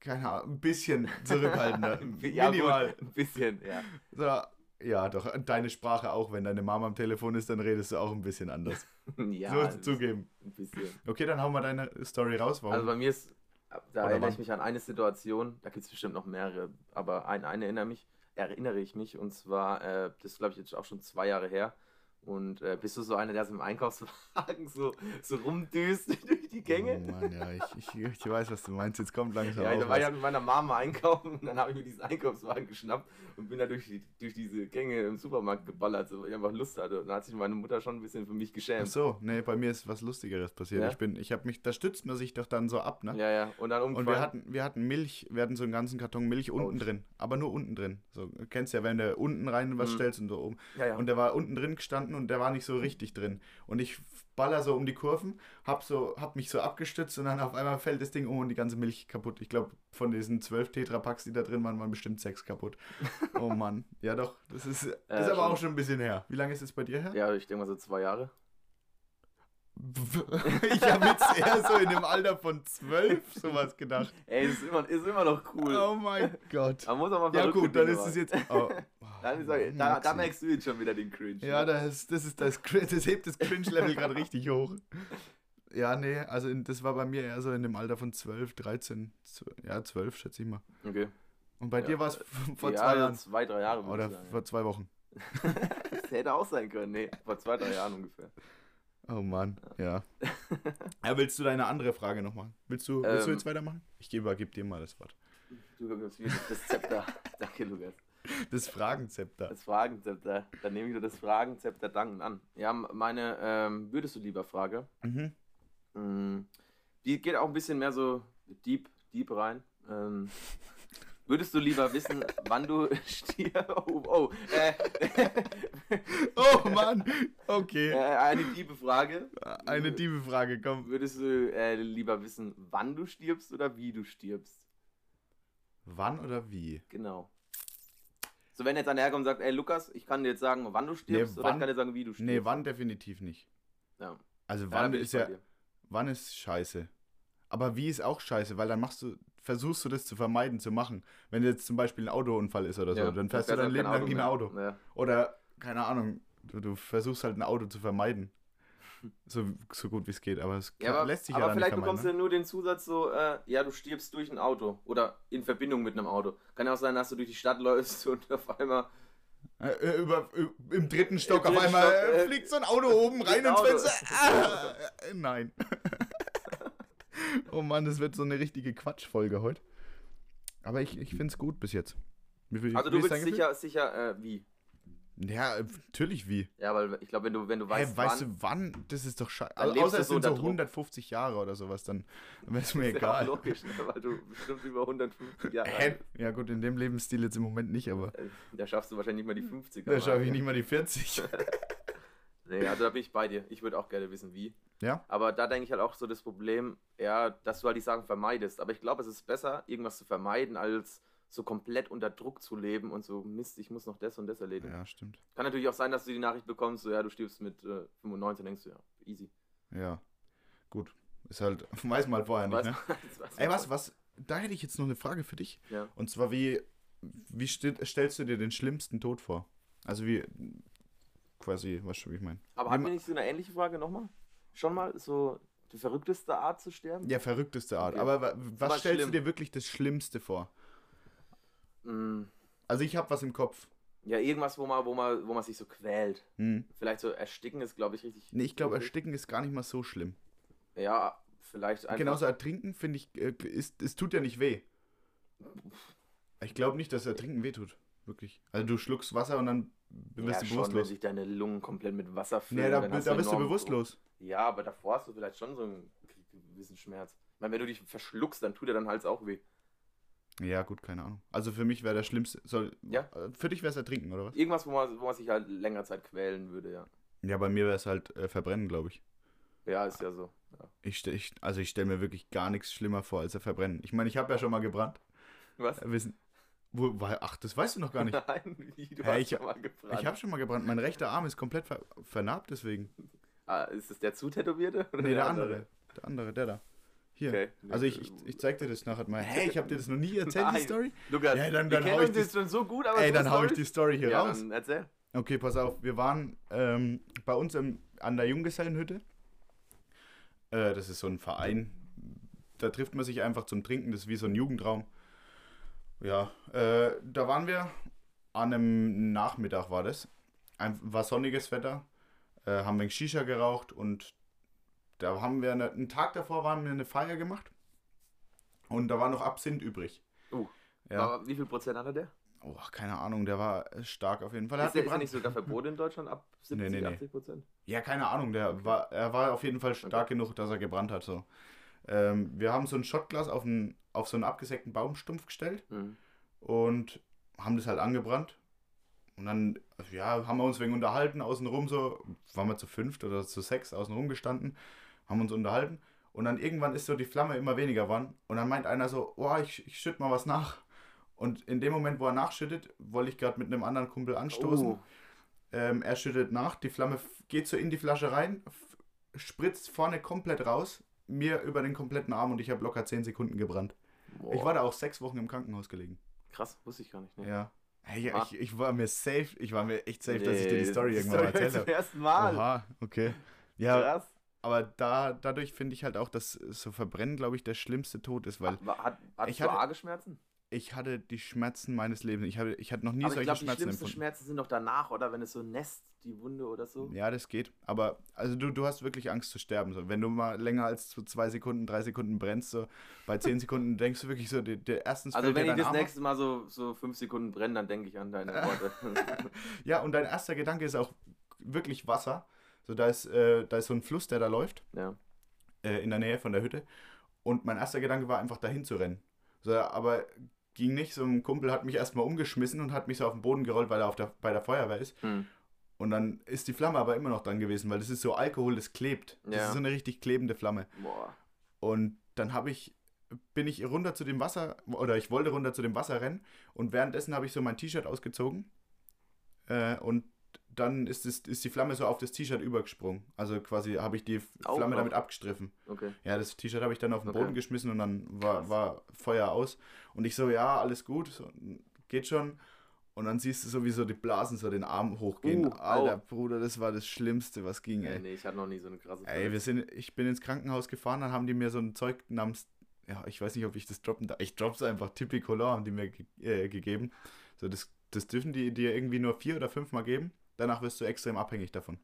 keine Ahnung, ein bisschen zurückhaltender.
ja,
Minimal.
Gut, ein bisschen, ja.
So, ja, doch, deine Sprache auch, wenn deine Mama am Telefon ist, dann redest du auch ein bisschen anders.
ja,
so zugeben.
ein bisschen.
Okay, dann hauen wir deine Story raus. Warum?
Also bei mir ist, da
Oder
erinnere
wann?
ich mich an eine Situation, da gibt es bestimmt noch mehrere, aber an eine erinnere, mich, erinnere ich mich und zwar, äh, das ist glaube ich jetzt auch schon zwei Jahre her. Und äh, bist du so einer, der so im Einkaufswagen so, so rumdüst durch die Gänge?
Oh Mann, ja, ich, ich, ich weiß, was du meinst. Jetzt kommt langsam
Ja, da war ich halt mit meiner Mama einkaufen und dann habe ich mir diesen Einkaufswagen geschnappt und bin da durch, die, durch diese Gänge im Supermarkt geballert, so, weil ich einfach Lust hatte. Und da hat sich meine Mutter schon ein bisschen für mich
Ach
geschämt.
so, nee, bei mir ist was Lustigeres passiert.
Ja?
Ich bin, ich habe mich, da stützt man sich doch dann so ab, ne?
Ja, ja. Und dann
Und wir
umgefallen.
hatten, wir hatten Milch, wir hatten so einen ganzen Karton Milch unten
Ouch.
drin. Aber nur unten drin. So, du kennst ja, wenn du unten rein was
Mhm.
stellst und so oben.
ja, ja.
Und der war unten drin gestanden und der war nicht so richtig drin. Und ich baller so um die Kurven, hab, so, hab mich so abgestützt und dann auf einmal fällt das Ding um und die ganze Milch kaputt. Ich glaube, von diesen zwölf Tetrapacks, die da drin waren, waren bestimmt sechs kaputt. Oh Mann. Ja doch, das ist, ist aber
schon.
auch schon ein bisschen her. Wie lange ist es bei dir her?
ja, ich denke mal so zwei Jahre.
ich habe jetzt eher so in dem Alter von zwölf sowas gedacht.
Ey, ist immer, ist immer noch cool.
Oh mein Gott.
Man muss mal
Ja gut, dann ist es jetzt... Oh.
Dann ist, da, da
Maxi.
merkst du jetzt schon wieder den Cringe.
Ja,
ne?
das, das ist das, das hebt das Cringe-Level gerade richtig hoch. Ja, nee, also in, das war bei mir eher so in dem Alter von 12, 13, 12, ja 12 schätze ich mal.
Okay.
Und bei
Ja,
dir war es vor
ja,
zwei Jahren
zwei, drei Jahre.
oder
sagen,
vor zwei Wochen.
Das hätte auch sein können. Nee, vor zwei, drei Jahren ungefähr.
Oh Mann, ja. ja willst du deine andere Frage noch machen? Willst du, willst du
Ähm.
jetzt weitermachen? Ich gebe, dir mal das Wort.
Du gibst mir das Zepter. Danke, Lukas.
Das Fragenzepter.
Das Fragenzepter. Dann nehme ich dir das Fragenzepter dankend an. Ja, meine ähm, würdest du lieber Frage.
Mhm.
Mm, Die geht auch ein bisschen mehr so deep, deep rein. Ähm, würdest du lieber wissen, wann du stirbst? Oh, oh. Äh,
Oh Mann, okay.
äh, eine diebe Frage.
Eine tiefe Frage, komm.
Würdest du äh, lieber wissen, wann du stirbst oder wie du stirbst?
Wann oder wie?
Genau. So, wenn jetzt einer herkommt und sagt, ey Lukas, ich kann dir jetzt sagen, wann du stirbst, oder
wann-
ich kann dir sagen, wie du stirbst.
Nee, wann definitiv nicht.
Ja.
Also
Ja,
wann ist ja, wann ist scheiße. Aber wie ist auch scheiße, weil dann machst du, versuchst du das zu vermeiden zu machen. Wenn jetzt zum Beispiel ein Autounfall ist oder so,
Ja,
dann fährst du dein
halt
Leben
kein
lang mehr Auto.
Ja.
Oder, keine Ahnung, du, du versuchst halt ein Auto zu vermeiden. So, so gut wie es geht, aber es
Ja, aber,
lässt sich
aber
ja nicht
vielleicht bekommst
Ne?
du nur den Zusatz so, äh, ja, du stirbst durch ein Auto oder in Verbindung mit einem Auto. Kann ja auch sein, dass du durch die Stadt läufst und auf einmal.
Äh, äh, über, ü- Im dritten Stock auf
dritten
einmal
Stock,
äh,
äh,
fliegt so ein Auto oben rein ins. Fenster. Ah, äh, nein. oh Mann, das wird so eine richtige Quatschfolge heute. Aber ich, ich finde es gut bis jetzt. Wie, wie,
Also
wie
du
ist
willst
dein Gefühl?
sicher, sicher, äh, wie?
Ja, äh, natürlich wie.
Ja, weil ich glaube, wenn du, wenn du weißt,
weißt
wann,
du wann? Das ist doch scheiße. Also, außer es
so
sind so
unter Druck.
150 Jahre oder sowas, dann wäre es mir
ist ja
egal.
logisch, ne? weil du bestimmt über 150 Jahre
Hä? Ja gut, in dem Lebensstil jetzt im Moment nicht, aber.
Äh, Da schaffst du wahrscheinlich nicht mal die 50
da schaffe ich nicht mal die 40.
Nee, also da bin ich bei dir. Ich würde auch gerne wissen, wie.
Ja?
Aber da denke ich halt auch so das Problem, ja, dass du halt die Sachen vermeidest. Aber ich glaube, es ist besser, irgendwas zu vermeiden, als so komplett unter Druck zu leben und so, Mist, ich muss noch das und das erledigen.
Ja, stimmt.
Kann natürlich auch sein, dass du die Nachricht bekommst, so, ja, du stirbst mit äh, 95, denkst du, ja, easy.
Ja. Gut. Ist halt, weiß halt vorher nicht, ne? Ey, was, was, da hätte ich jetzt noch eine Frage für dich.
Ja.
Und zwar, wie wie st stellst du dir den schlimmsten Tod vor? Also wie, quasi, weißt du, wie ich meine?
Aber hatten wir nicht so eine ähnliche Frage nochmal? Schon mal so die verrückteste Art zu sterben?
Ja, verrückteste Art.
Okay.
Aber wa- was stellst
schlimm.
du dir wirklich das Schlimmste vor?
Mm,
Also ich habe was im Kopf.
Ja, irgendwas, wo man, wo man, wo man sich so quält.
Hm.
Vielleicht so ersticken ist, glaube ich, richtig.
Nee, ich glaube, ersticken ist gar nicht mal so schlimm.
Ja, vielleicht einfach.
Genauso ertrinken, finde ich, äh, ist, es tut ja nicht weh. Ich glaube nicht, dass ertrinken weh tut. Wirklich. Also du schluckst Wasser und dann
ja,
wirst du
schon, wenn
bewusstlos.
sich deine Lungen komplett mit Wasser füllen.
Nee, da,
dann hast
da bist du bewusstlos.
Ja, aber davor hast du vielleicht schon so einen gewissen Schmerz. Ich meine, wenn du dich verschluckst, dann tut dir dein Hals auch weh.
Ja, gut, keine Ahnung. Also für mich wäre der schlimmste. Soll,
Ja.
äh, Für dich wäre es ertrinken, oder was?
Irgendwas, wo man, wo man sich halt länger Zeit quälen würde, ja.
Ja, bei mir wäre es halt äh, verbrennen, glaube ich.
Ja, ist ja so. Ja.
ich, ich also ich stelle mir wirklich gar nichts schlimmer vor als er verbrennen. Ich meine, ich habe ja schon mal gebrannt.
Was?
Äh, wissen, wo, ach, das weißt du noch gar nicht.
Nein, wie, du hast
ich-
schon mal gebrannt.
Ich habe schon mal gebrannt. Mein rechter Arm ist komplett ver vernarbt deswegen.
ah, ist es der Zutätowierte? Oder
Nee, der andere. Der andere, der da. Hier.
Okay.
Also ich, ich, ich zeig dir das nachher mal. Hey, ich habe dir das noch nie erzählt, die
Nein.
Story?
Lukas,
Ja, dann-
wir
dann
kennen
hau ich
uns
die-
jetzt schon so gut, aber
Ey, dann hau ich die Story hier
ja,
raus.
Erzähl.
Okay, pass auf. Wir waren ähm, bei uns im, an der Junggesellenhütte. Äh, das ist so ein Verein. Da trifft man sich einfach zum Trinken. Das ist wie so ein Jugendraum. Ja, äh, da waren wir an einem Nachmittag war das. Ein, war sonniges Wetter. Äh, haben wir Shisha geraucht und da haben wir eine, einen Tag davor waren wir eine Feier gemacht. Und da war noch Absinth übrig.
Uh,
Ja.
Aber wie viel Prozent hatte der?
Oh, keine Ahnung, der war stark auf jeden Fall. Er
Ist der, ist
gebrannt.
nicht sogar verboten in Deutschland ab 70,
Nee, nee, nee.
80 Prozent?
Ja, keine Ahnung, der war, er war auf jeden Fall stark genug, dass er gebrannt hat. So. Ähm, wir haben so ein Shotglas auf, auf so einen abgesägten Baumstumpf gestellt
Mhm.
und haben das halt angebrannt. Und dann, ja, haben wir uns wegen unterhalten, außenrum so, waren wir zu fünft oder zu sechs außenrum gestanden, haben uns unterhalten. Und dann irgendwann ist so die Flamme immer weniger geworden. Und dann meint einer so, oh, ich, ich schütte mal was nach. Und in dem Moment, wo er nachschüttet, wollte ich gerade mit einem anderen Kumpel anstoßen.
Oh.
Ähm, er schüttet nach, die Flamme geht so in die Flasche rein, spritzt vorne komplett raus, mir über den kompletten Arm und ich habe locker 10 Sekunden gebrannt.
Boah.
Ich war da auch sechs Wochen im Krankenhaus gelegen.
Krass, wusste ich gar nicht. Ne?
Ja. Hey,
Ah.
ich, ich war mir safe, ich war mir echt safe, dass ich dir die
Nee,
Story irgendwann mal
Story
erzählt
Zum
habe.
ersten Mal.
Oha, okay. Ja,
Krass.
Aber da, dadurch finde ich halt auch, dass so Verbrennen, glaube ich, der schlimmste Tod ist, weil
Hat, hat
ich
du
hatte-
arge Schmerzen?
ich hatte die Schmerzen meines Lebens. Ich, hatte, ich hatte noch nie
Aber ich
solche
glaube, die
Schmerzen
schlimmsten
empfunden.
Schmerzen sind doch danach, oder? Wenn es so nässt, die Wunde oder so.
Ja, das geht. Aber also du, du hast wirklich Angst zu sterben. So. Wenn du mal länger als so zwei Sekunden, drei Sekunden brennst, so bei zehn Sekunden denkst du wirklich so, der, der erstens
Also wenn ich das
Arm
nächste Mal so, so fünf Sekunden brenne, dann denke ich an deine Worte.
Ja, und dein erster Gedanke ist auch wirklich Wasser. So, da ist, äh, da ist so ein Fluss, der da läuft,
ja.
äh, in der Nähe von der Hütte. Und mein erster Gedanke war einfach dahin zu rennen. So, aber ging nicht. So ein Kumpel hat mich erstmal umgeschmissen und hat mich so auf den Boden gerollt, weil er auf der, bei der Feuerwehr ist.
Hm.
Und dann ist die Flamme aber immer noch dran gewesen, weil das ist so Alkohol, das klebt. Das
Ja.
ist so eine richtig klebende Flamme.
Boah.
Und dann habe ich, bin ich runter zu dem Wasser, oder ich wollte runter zu dem Wasser rennen und währenddessen habe ich so mein T-Shirt ausgezogen äh, und dann ist, es, ist die Flamme so auf das T-Shirt übergesprungen. Also quasi habe ich die
Auch
Flamme
noch?
damit abgestriffen.
Okay.
Ja, das T-Shirt habe ich dann auf den
Okay.
Boden geschmissen und dann war, war Feuer aus. Und ich so, ja, alles gut, so, geht schon. Und dann siehst du sowieso die Blasen so den Arm hochgehen.
Uh,
Alter,
au.
Bruder, das war das Schlimmste, was ging, ey.
nee, ich hatte noch nie so eine krasse
Ey, wir sind, ich bin ins Krankenhaus gefahren, dann haben die mir so ein Zeug namens, ja, ich weiß nicht, ob ich das droppen darf. Ich drop's einfach, Typicolor haben die mir ge äh, gegeben. So, das, das dürfen die dir irgendwie nur vier oder fünfmal geben. Danach wirst du extrem abhängig davon.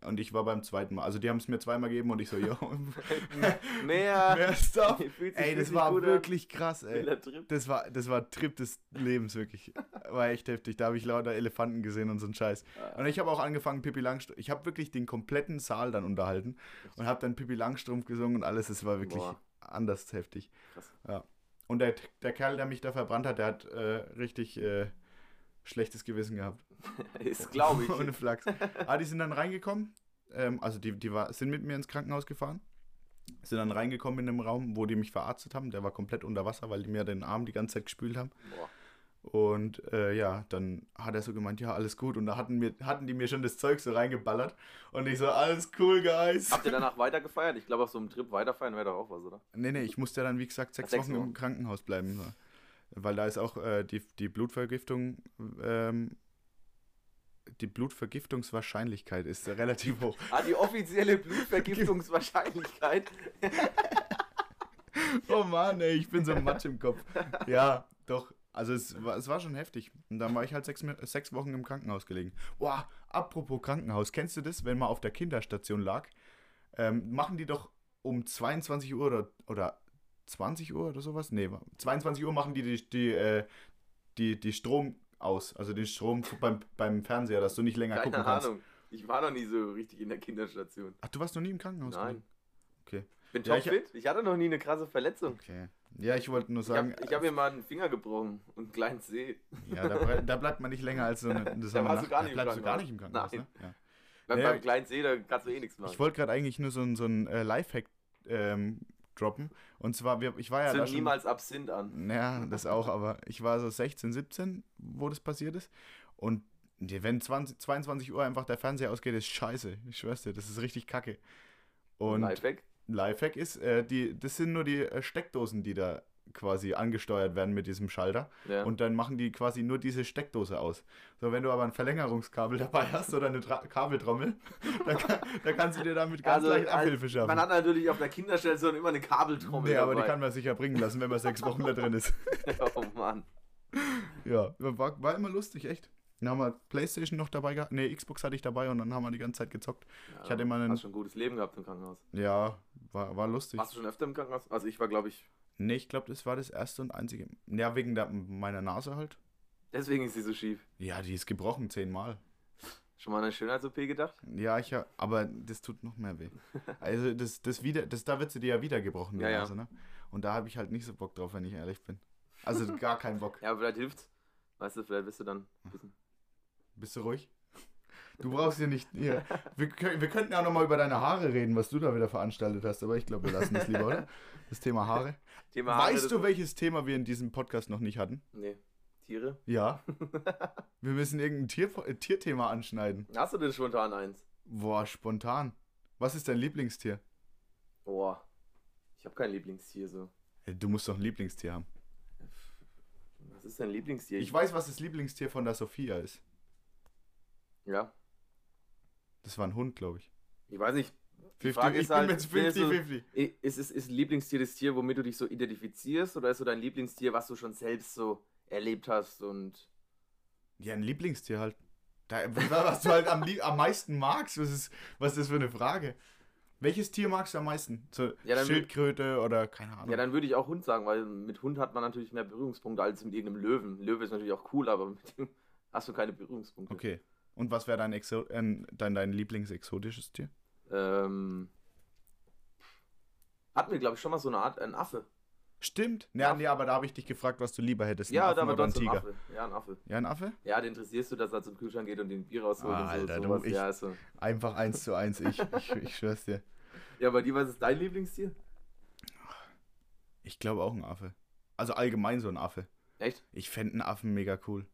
Und ich war beim zweiten Mal. Also die haben es mir zweimal gegeben und ich so, jo,
Mehr.
mehr Stuff. Ey, das war
an.
wirklich krass, ey. Das war, das war Trip des Lebens, wirklich. War echt heftig. Da habe ich lauter Elefanten gesehen und so ein Scheiß. Und ich habe auch angefangen, Pippi Langstrumpf. Ich habe wirklich den kompletten Saal dann unterhalten und habe dann Pippi Langstrumpf gesungen und alles. Es war wirklich
Boah.
anders heftig.
Krass.
Ja. Und der, der Kerl, der mich da verbrannt hat, der hat äh, richtig äh, schlechtes Gewissen gehabt.
Ist, glaube ich.
Ohne Flachs. Ah, die sind dann reingekommen. Ähm, also die, die war, sind mit mir ins Krankenhaus gefahren. Sind dann reingekommen in den Raum, wo die mich verarztet haben. Der war komplett unter Wasser, weil die mir den Arm die ganze Zeit gespült haben.
Boah.
Und äh, ja, dann hat er so gemeint, ja, alles gut. Und da hatten, mir, hatten die mir schon das Zeug so reingeballert. Und ich so, alles cool, guys.
Habt ihr danach weiter gefeiert? Ich glaube, auf so einem Trip weiterfeiern wäre doch auch was, oder?
Nee, nee, ich musste ja dann, wie gesagt, sechs,
Ach, sechs
Wochen im
Wochen.
Krankenhaus bleiben. So. Weil da ist auch äh, die, die Blutvergiftung, ähm, die Blutvergiftungswahrscheinlichkeit ist relativ hoch.
Ah, die offizielle Blutvergiftungswahrscheinlichkeit.
oh Mann, ey, ich bin so matsch im Kopf. Ja, doch. Also es war, es war schon heftig. Und dann war ich halt sechs, sechs Wochen im Krankenhaus gelegen. Boah, apropos Krankenhaus, kennst du das, wenn man auf der Kinderstation lag? Ähm, machen die doch um 22 Uhr oder, oder 20 Uhr oder sowas? Nee, 22 Uhr machen die die, die, äh, die, die Strom aus. Also den Strom beim, beim Fernseher, dass du nicht länger
Keine
gucken kannst.
Ahnung. Ich war noch nie so richtig in der Kinderstation.
Ach, du warst noch nie im Krankenhaus?
Nein.
Okay.
Ich bin
Ja, ich-
topfit. Ich, hatte noch nie eine krasse Verletzung.
Okay. Ja, ich wollte nur
Ich habe
sagen,
hab mir mal einen Finger gebrochen und einen kleinen Zeh.
ja, da, da bleibt man nicht länger als so eine. Das
Da warst du gar
da
nicht im
bleibst du gar
Krankenhaus.
nicht im Krankenhaus,
Nein.
ne? Ja.
Beim,
Ja.
beim kleinen Zeh, da kannst du eh nichts machen.
Ich wollte gerade eigentlich nur so ein, so ein äh, Lifehack ähm, droppen. Und zwar, wir, ich war ja da
Zünd
schon.
niemals Absinth an.
Ja, das auch, aber ich war so 16, 17, wo das passiert ist. Und wenn 20, 22 Uhr einfach der Fernseher ausgeht, ist scheiße. Ich schwör's dir, das ist richtig kacke. Und
Lifehack.
Lifehack ist, äh, die, das sind nur die äh, Steckdosen, die da quasi angesteuert werden mit diesem Schalter.
Ja.
Und dann machen die quasi nur diese Steckdose aus. So, wenn du aber ein Verlängerungskabel dabei hast oder eine Tra Kabeltrommel, dann, kann, dann kannst du dir damit ganz leicht Abhilfe schaffen.
man hat natürlich auf der Kinderstation immer eine Kabeltrommel
nee, aber die kann man sicher bringen lassen, wenn man sechs Wochen da drin ist.
oh Mann.
Ja, war, war immer lustig, echt. Dann haben wir Playstation noch dabei gehabt. Ne, Xbox hatte ich dabei und dann haben wir die ganze Zeit gezockt.
Ja,
Ich hatte immer einen-
Hast schon ein gutes Leben gehabt im Krankenhaus.
Ja, war, war lustig.
Warst du schon öfter im Krankenhaus? Also ich war, glaube ich,
Ne, ich glaube, das war das erste und einzige. Ja, wegen der, meiner Nase halt.
deswegen ist sie so schief.
Ja, die ist gebrochen zehnmal.
Schon mal eine Schönheits-OP gedacht?
Ja, ich ha- aber das tut noch mehr weh. Also das, das wieder, das, da wird sie dir ja wieder gebrochen, die
Ja, ja.
Nase, ne? Und da habe ich halt nicht so Bock drauf, wenn ich ehrlich bin. Also gar keinen Bock.
Ja, aber vielleicht hilft's. Weißt du, vielleicht bist du dann ein bisschen.
Bist du ruhig? Du brauchst hier nicht. Hier. Wir, wir könnten ja noch mal über deine Haare reden, was du da wieder veranstaltet hast, aber ich glaube, wir lassen das lieber, oder? Das Thema Haare.
Thema Haare,
weißt du, welches Thema wir in diesem Podcast noch nicht hatten?
Nee. Tiere?
Ja. wir müssen irgendein Tier, äh, Tierthema anschneiden.
Hast du denn spontan eins?
Boah, spontan. Was ist dein Lieblingstier?
Boah. Ich habe kein Lieblingstier so.
Du musst doch ein Lieblingstier haben.
Was ist dein Lieblingstier?
Ich weiß, was das Lieblingstier von der Sophia ist.
Ja.
Das war ein Hund, glaube ich.
Ich weiß nicht. Die
50,
Frage
ich
ist halt,
mit
findest du-
50-50.
Ist, ist, ist Lieblingstier das Tier, womit du dich so identifizierst? Oder ist so dein Lieblingstier, was du schon selbst so erlebt hast und.
Ja, ein Lieblingstier halt. Da, was du halt am, am meisten magst, was ist, was ist das für eine Frage? Welches Tier magst du am meisten? So
Ja,
Schildkröte oder keine Ahnung.
Ja, dann würde ich auch Hund sagen, weil mit Hund hat man natürlich mehr Berührungspunkte als mit irgendeinem Löwen. Löwe ist natürlich auch cool, aber mit dem hast du keine Berührungspunkte.
okay. Und was wäre dein, Exo äh, dein, dein Lieblingsexotisches Tier?
Ähm, hatten wir, glaube ich, schon mal so eine Art, ein Affe.
Stimmt. Ja,
Ja.
nee, aber da habe ich dich gefragt, was du lieber hättest.
Ja, da war so ein
Tiger.
Affe. Ja, ein Affe.
Ja, ein Affe?
Ja, den interessierst du, dass er zum Kühlschrank geht und den Bier rausholt
Ah,
und so.
Alter, du,
sowas.
ich-
Ja, also.
Einfach eins zu eins. Ich, ich, ich schwör's dir.
ja, bei dir, was ist dein Lieblingstier?
Ich glaube auch ein Affe. Also allgemein so ein Affe.
Echt?
Ich fände einen Affen mega cool.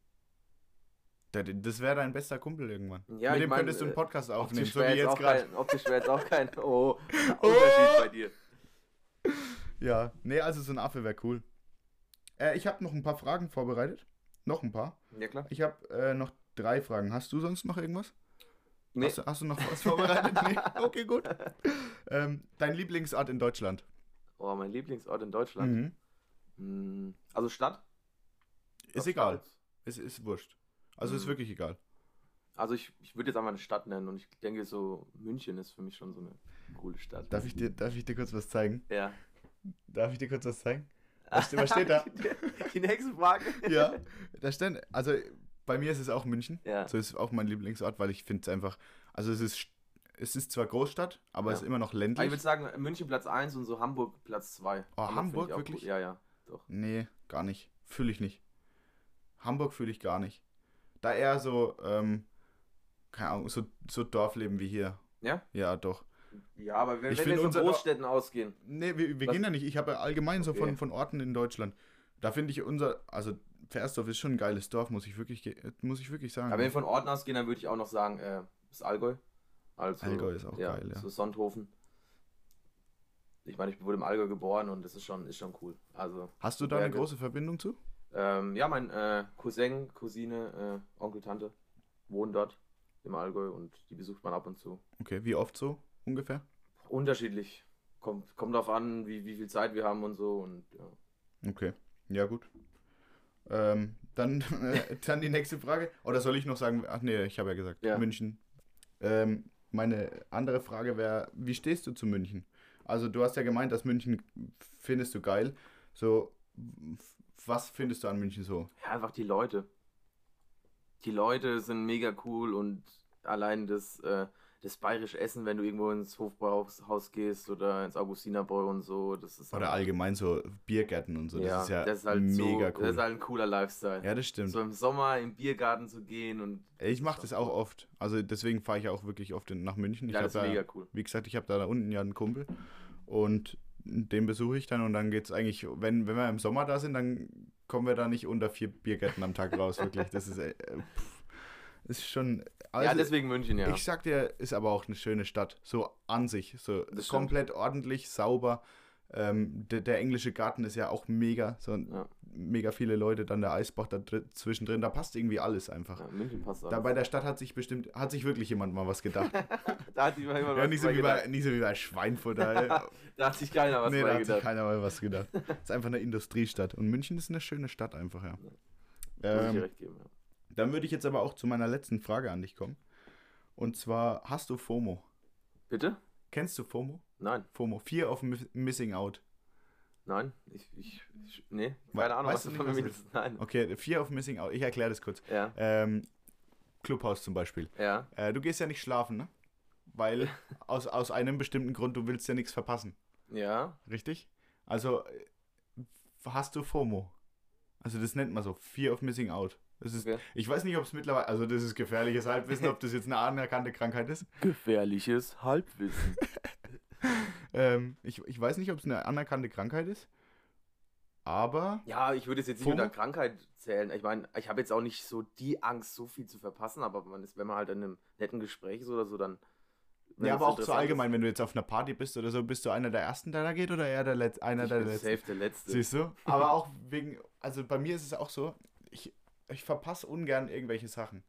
Da- Das wäre dein bester Kumpel irgendwann.
Ja,
Mit dem
mein,
könntest du einen
äh,
Podcast aufnehmen, so
wäre
wie
jetzt,
gerade.
kein, optisch wäre jetzt auch kein oh, Unterschied bei dir.
Ja, nee, also so ein Affe wäre cool. Äh, ich habe noch ein paar Fragen vorbereitet. Noch ein paar.
Ja, klar.
Ich habe äh, noch drei Fragen. Hast du sonst noch irgendwas?
Nee.
Hast, du, hast du noch was vorbereitet? nee? Okay, gut. Ähm, dein Lieblingsort in Deutschland?
Oh, mein Lieblingsort in Deutschland.
Mhm.
Hm, Also Stadt?
Ist
Doch,
egal.
Stadt.
Es ist wurscht. Also ist
Mhm.
wirklich egal.
Also ich, ich würde jetzt einfach eine Stadt nennen und ich denke so, München ist für mich schon so eine coole Stadt.
Darf ich dir, darf ich dir kurz was zeigen?
Ja.
Darf ich dir kurz was zeigen? Was, was steht da?
Die, nächste Frage.
ja, da steht, also bei mir ist es auch München.
Ja.
So ist auch mein Lieblingsort, weil ich finde es einfach, also es ist, es ist zwar Großstadt, aber
Ja.
es ist immer noch
Aber ich
ländlich.
würde sagen, München Platz 1 und so Hamburg Platz 2.
Oh, Hamburg, wirklich?
Ja, ja, doch.
Nee, gar nicht. Fühle ich nicht. Hamburg fühle ich gar nicht. Da eher so, ähm, keine Ahnung, so, so Dorfleben wie hier.
Ja?
Ja, doch.
Ja, aber wenn,
Ich
wenn wir von
unser-
Großstädten ausgehen.
Nee, wir, wir gehen da nicht. Ich habe ja allgemein so von,
Okay.
von Orten in Deutschland. Da finde ich unser, also Versdorf ist schon ein geiles Dorf, muss ich wirklich, muss ich wirklich sagen.
Aber wenn wir von Orten ausgehen, dann würde ich auch noch sagen, äh, das Allgäu. Also,
Allgäu ist auch geil, ja.
So Sonthofen. Ich meine, ich wurde im Allgäu geboren und das ist schon, ist schon cool. Also,
Hast du da eine große Verbindung zu?
Ähm, ja, mein äh, Cousin, Cousine, äh, Onkel, Tante wohnen dort im Allgäu und die besucht man ab und zu.
Okay, wie oft so ungefähr?
Unterschiedlich. Kommt, kommt darauf an, wie, wie viel Zeit wir haben und so. Und ja.
Okay, ja gut. Ähm, dann, äh, dann die nächste Frage. Oder soll ich noch sagen, ach nee, ich habe ja gesagt,
Ja.
München. Ähm, meine andere Frage wäre, wie stehst du zu München? Also du hast ja gemeint, dass München findest du geil. So, was findest du an München so?
ja, einfach die Leute. Die Leute sind mega cool und allein das, äh, das bayerische Essen, wenn du irgendwo ins Hofbrauhaus gehst oder ins Augustinerbräu und so, das ist
Oder allgemein so Biergärten und so. Das
ja,
ist ja
das ist halt
mega
so,
cool.
Das ist halt ein cooler Lifestyle.
ja, das stimmt.
So im Sommer im Biergarten zu gehen und
Ich mache das auch oft. Also deswegen fahre ich auch wirklich oft nach München. Ich
ja, das ist
da,
mega cool.
Wie gesagt, ich habe da unten ja einen Kumpel und den besuche ich dann und dann geht es eigentlich, wenn, wenn wir im Sommer da sind, dann kommen wir da nicht unter vier Biergärten am Tag raus, wirklich. Das ist, äh, pff, ist schon. Also,
ja, deswegen München, ja.
Ich sag dir, ist aber auch eine schöne Stadt. So an sich. So
Das stimmt.
komplett ordentlich, sauber. Ähm, der, der englische Garten ist ja auch mega. So
Ja.
mega viele Leute, dann der Eisbach da dr- zwischendrin. Da passt irgendwie alles einfach.
ja, München passt auch.
Da bei der Stadt hat sich bestimmt, hat sich wirklich jemand mal was gedacht.
da hat sich mal jemand
ja,
was
nicht so, wie bei,
gedacht.
nicht so wie bei Schweinfurt. Da,
hat sich keiner was
nee, da hat sich
gedacht.
keiner mal was gedacht. Das ist einfach eine Industriestadt. Und München ist eine schöne Stadt einfach, ja.
Muss ich dir
Ähm,
recht geben, ja.
dann würde ich jetzt aber auch zu meiner letzten Frage an dich kommen. Und zwar, hast du FOMO?
Bitte?
Kennst du FOMO?
Nein,
FOMO, Fear of Mi- Missing Out.
nein. Ich, ich, ich nee,
We-
keine Ahnung,
weißt
was
du
von mir willst. Nein.
Okay, Fear of Missing Out. Ich erkläre das kurz.
Ja,
Ähm, Clubhaus zum Beispiel.
ja.
Äh, du gehst ja nicht schlafen, ne? Weil aus, aus einem bestimmten Grund, du willst ja nichts verpassen.
Ja,
Richtig? Also äh, hast du FOMO. Also das nennt man so, Fear of Missing Out. Das ist,
Okay.
Ich weiß nicht, ob es mittlerweile, also das ist gefährliches Halbwissen, ob das jetzt eine anerkannte Krankheit ist.
gefährliches Halbwissen.
Ähm, ich, ich weiß nicht, ob es eine anerkannte Krankheit ist. Aber
Ja, ich würde es jetzt nicht
FOMO?
unter Krankheit zählen. Ich meine, ich habe jetzt auch nicht so die Angst, so viel zu verpassen, aber man ist, wenn man halt in einem netten Gespräch ist oder so, dann.
ja, aber auch so allgemein, wenn du jetzt auf einer Party bist oder so, bist du einer der Ersten, der da geht oder eher der Letz einer
ist,
der
ich bin
Letzten?
safe der Letzte.
Siehst du? Aber auch wegen, also bei mir ist es auch so, ich, ich verpasse ungern irgendwelche Sachen.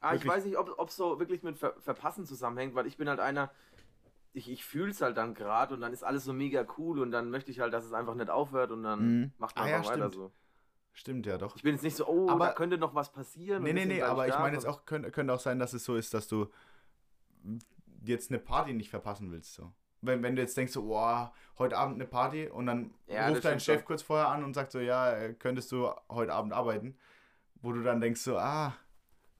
Ah, ich
Wirklich.
weiß nicht, ob es so wirklich mit Ver Verpassen zusammenhängt, weil ich bin halt einer, ich, ich fühle es halt dann gerade und dann ist alles so mega cool und dann möchte ich halt, dass es einfach nicht aufhört und dann
Mhm.
macht man
Ah, ja,
weiter
stimmt.
so.
Stimmt ja doch.
Ich bin jetzt nicht so, oh,
Aber-
da könnte noch was passieren.
Nee, nee, nee, aber ich meine jetzt auch, könnte, könnte auch sein, dass es so ist, dass du jetzt eine Party nicht verpassen willst. So. Wenn, wenn du jetzt denkst, so, wow, heute Abend eine Party und dann
Ja,
ruft dein Chef
schon.
kurz vorher an und sagt so, ja, äh, könntest du heute Abend arbeiten? Wo du dann denkst so, ah,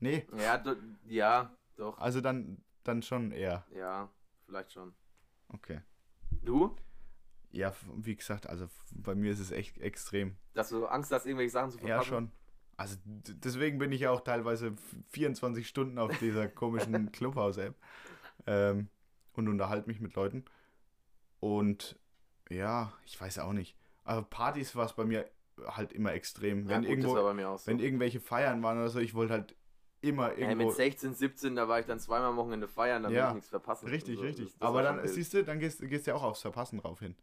nee,
Ja, do, ja, doch.
also dann, dann schon eher.
Ja, vielleicht schon.
Okay.
Du?
Ja, wie gesagt, also bei mir ist es echt extrem.
Dass du Angst hast, irgendwelche Sachen zu verpassen?
Ja, schon. Also deswegen bin ich ja auch teilweise f- 24 Stunden auf dieser komischen Clubhouse-App ähm, und unterhalte mich mit Leuten. Und ja, ich weiß auch nicht. Aber Partys war es bei mir halt immer extrem.
Ja,
wenn,
gut,
irgendwo,
war bei mir auch so.
wenn irgendwelche Feiern waren oder so, ich wollte halt immer irgendwo.
mit 16, 17, da war ich dann zweimal am Wochenende feiern, dann
Ja,
ich nichts verpassen.
richtig,
Also,
richtig.
das-
Aber dann, siehst du, dann gehst, gehst du ja auch aufs Verpassen drauf hin.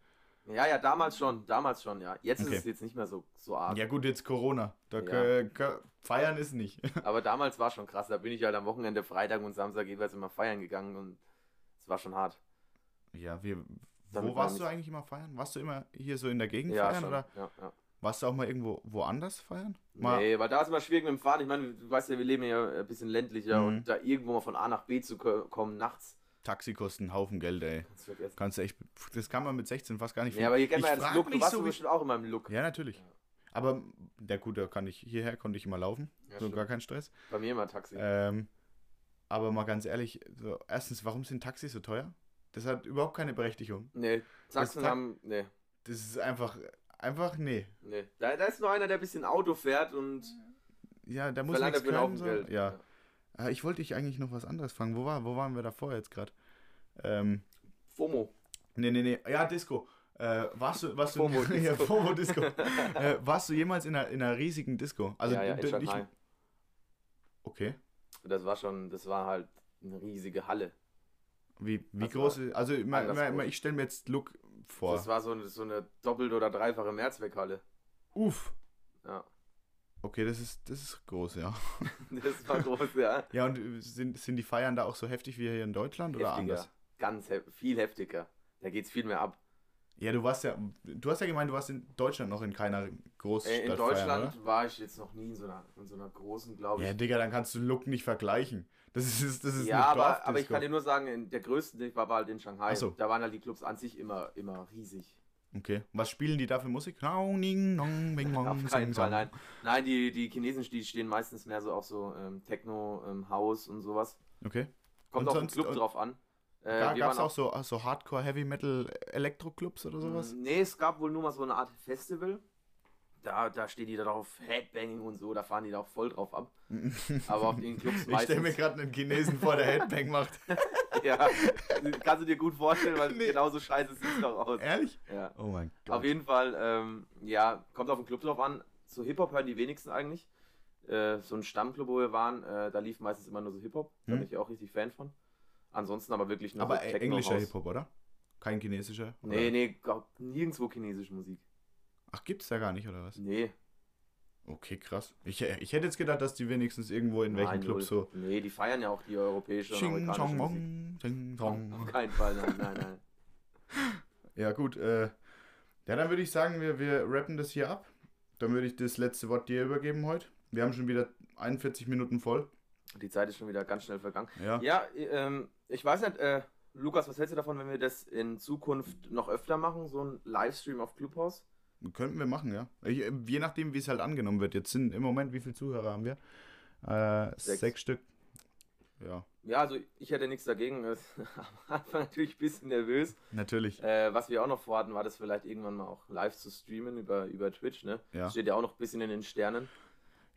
Ja, ja, damals schon, damals schon, ja. Jetzt
Okay.
ist es jetzt nicht mehr so, so arg.
Ja gut, jetzt Corona. Da
Ja.
feiern ist nicht.
Aber damals war schon krass. Da bin ich halt am Wochenende, Freitag und Samstag jeweils immer feiern gegangen und es war schon hart.
Ja, wir.
Damit
wo
war
warst du eigentlich immer feiern? Warst du immer hier so in der Gegend
Ja,
feiern
schon.
oder
Ja, ja.
Warst du auch mal irgendwo woanders feiern? Mal,
Nee, weil da ist immer schwierig mit dem Fahren. Ich meine, du weißt ja, wir leben ja ein bisschen ländlicher
Mhm.
und da irgendwo mal von A nach B zu ko- kommen nachts,
Taxi kosten einen Haufen Geld, ey.
kannst du vergessen.
Kannst du echt. Das kann man mit 16 fast gar nicht
Ja, aber hier kennt man ja das Look. Du warst
so,
bestimmt auch immer im Look.
Ja, natürlich. Aber der gut, da kann ich hierher konnte ich immer laufen,
Ja,
so
stimmt.
gar kein Stress.
Bei mir immer Taxi.
Ähm, aber mal ganz ehrlich, so, erstens, warum sind Taxis so teuer? Das hat überhaupt keine Berechtigung.
nee, Sachsen haben. Nee,
Das ist einfach, einfach, nee.
nee. Da, da ist nur einer, der ein bisschen Auto fährt und
Ja, da muss nichts
einen
können. So.
Geld.
Ja. Äh, ich wollte dich eigentlich noch was anderes fragen. Wo, war, wo waren wir davor jetzt gerade? Ähm,
FOMO.
nee, nee, nee. Ja, Disco. Äh, warst du, warst du,
FOMO Disco.
ja, FOMO Disco. äh, warst du jemals in einer, in einer riesigen Disco? Also,
ja, ja, in Shanghai.
okay.
Das war schon, das war halt eine riesige Halle.
Wie, wie
Das
groß ist, also immer, ich stelle mir jetzt Look vor.
Das war so eine, so eine doppelte oder dreifache Mehrzweckhhalle.
Uff.
Ja.
Okay, das ist, das ist groß, ja.
das war groß, ja.
Ja, und sind, sind die Feiern da auch so heftig wie hier in Deutschland oder
Heftiger.
anders?
Ganz hef viel heftiger. Da geht's viel mehr ab.
Ja, du warst ja, du hast ja gemeint, du warst in Deutschland noch in keiner Großstadt
Äh, in
feiern,
Deutschland war ich jetzt noch nie in so einer, in so einer großen, glaube
oder?
ich.
Ja, Digga, dann kannst du Look nicht vergleichen. Das ist, das ist
Ja, aber, aber ich kann dir nur sagen, in der größte die war halt in Shanghai.
So.
Da waren halt die Clubs an sich immer, immer riesig.
Okay, was spielen die da für Musik? Ning, nong, bing, nong,
Auf keinen Fall, nein. Nein, die, die Chinesen, die stehen meistens mehr so auf so ähm, Techno, ähm, House und sowas.
Okay.
Kommt
Und
auf den Club
und-
drauf an. Äh,
Gab es
waren
auch so, so Hardcore, Heavy Metal, Elektro-Clubs oder sowas?
Nee, es gab wohl nur mal so eine Art Festival. Da, da steht die da drauf, Headbanging und so, da fahren die da auch voll drauf ab. Aber auf den Clubs
Ich stelle mir
meistens.
gerade einen Chinesen vor, der Headbang macht.
ja, kannst du dir gut vorstellen, weil
Nee.
genauso scheiße sieht es doch aus.
Ehrlich?
Ja.
Oh mein Gott.
Auf jeden Fall, ähm, ja, kommt auf den Club drauf an. So Hip-Hop hören die wenigsten eigentlich. Äh, so ein Stammclub, wo wir waren, äh, da lief meistens immer nur so Hip-Hop. Da
Hm.
bin ich auch richtig Fan von. Ansonsten aber wirklich nur
Aber
so Techno,
englischer. Hip-Hop, oder? Kein chinesischer? Oder?
Nee, nee, nirgendwo chinesische Musik.
Ach, gibt's da gar nicht, oder was?
Nee.
Okay, krass. Ich, ich hätte jetzt gedacht, dass die wenigstens irgendwo in welchen
nein,
Clubs so.
Nee, die feiern ja auch die europäische und
Ching,
amerikanische
chong,
Musik.
ching, chong.
Auf keinen Fall, nein, nein, nein.
Ja, gut. Äh, ja, dann würde ich sagen, wir, wir rappen das hier ab. Dann würde ich das letzte Wort dir übergeben heute. Wir haben schon wieder 41 Minuten voll.
Die Zeit ist schon wieder ganz schnell vergangen.
Ja.
Ja, ähm, ich weiß nicht, äh, Lukas, was hältst du davon, wenn wir das in Zukunft noch öfter machen, so ein Livestream auf Clubhouse?
Könnten wir machen, ja. Ich, äh, je nachdem, wie es halt angenommen wird. Jetzt sind im Moment, wie viele Zuhörer haben wir? Äh,
Sechs.
sechs. Stück. Ja,
Ja, also ich hätte nichts dagegen. Es- Am Anfang natürlich ein bisschen nervös.
natürlich.
Äh, was wir auch noch vorhatten, war das vielleicht irgendwann mal auch live zu streamen über, über Twitch, ne?
Ja.
Steht ja auch noch ein bisschen in den Sternen.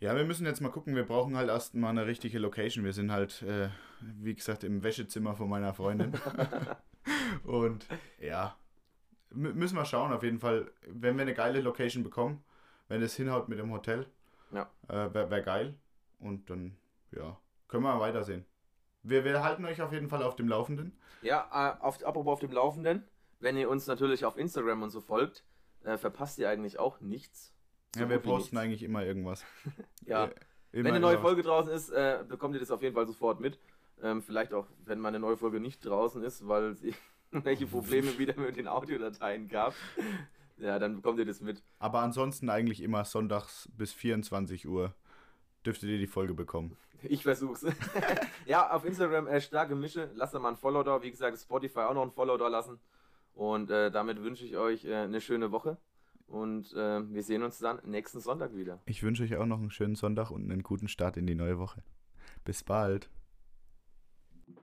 Ja, wir müssen jetzt mal gucken. Wir brauchen halt erst mal eine richtige Location. Wir sind halt, äh, wie gesagt, im Wäschezimmer von meiner Freundin. Und ja, müssen wir schauen auf jeden Fall. Wenn wir eine geile Location bekommen, wenn es hinhaut mit dem Hotel,
Ja.
äh, wäre wär geil. Und dann, ja, können wir weitersehen. Wir, wir halten euch auf jeden Fall auf dem Laufenden.
Ja, äh, auf, apropos auf dem Laufenden, wenn ihr uns natürlich auf Instagram und so folgt, äh, verpasst ihr eigentlich auch nichts. So
ja, wir posten
nichts.
eigentlich immer irgendwas.
Ja,
Äh,
wenn
immer
eine neue Folge draußen ist, äh, bekommt ihr das auf jeden Fall sofort mit. Ähm, vielleicht auch, wenn mal eine neue Folge nicht draußen ist, weil es irgendwelche Probleme wieder mit den Audiodateien gab. Ja, dann bekommt ihr das mit.
Aber ansonsten eigentlich immer sonntags bis 24 Uhr dürftet ihr die Folge bekommen.
Ich versuch's. ja, auf Instagram äh, starke Mische. Lasst da mal ein Follow da. Wie gesagt, Spotify auch noch ein Follow da lassen. Und äh, damit wünsche ich euch äh, eine schöne Woche. Und äh, wir sehen uns dann nächsten Sonntag wieder.
Ich wünsche euch auch noch einen schönen Sonntag und einen guten Start in die neue Woche. Bis bald.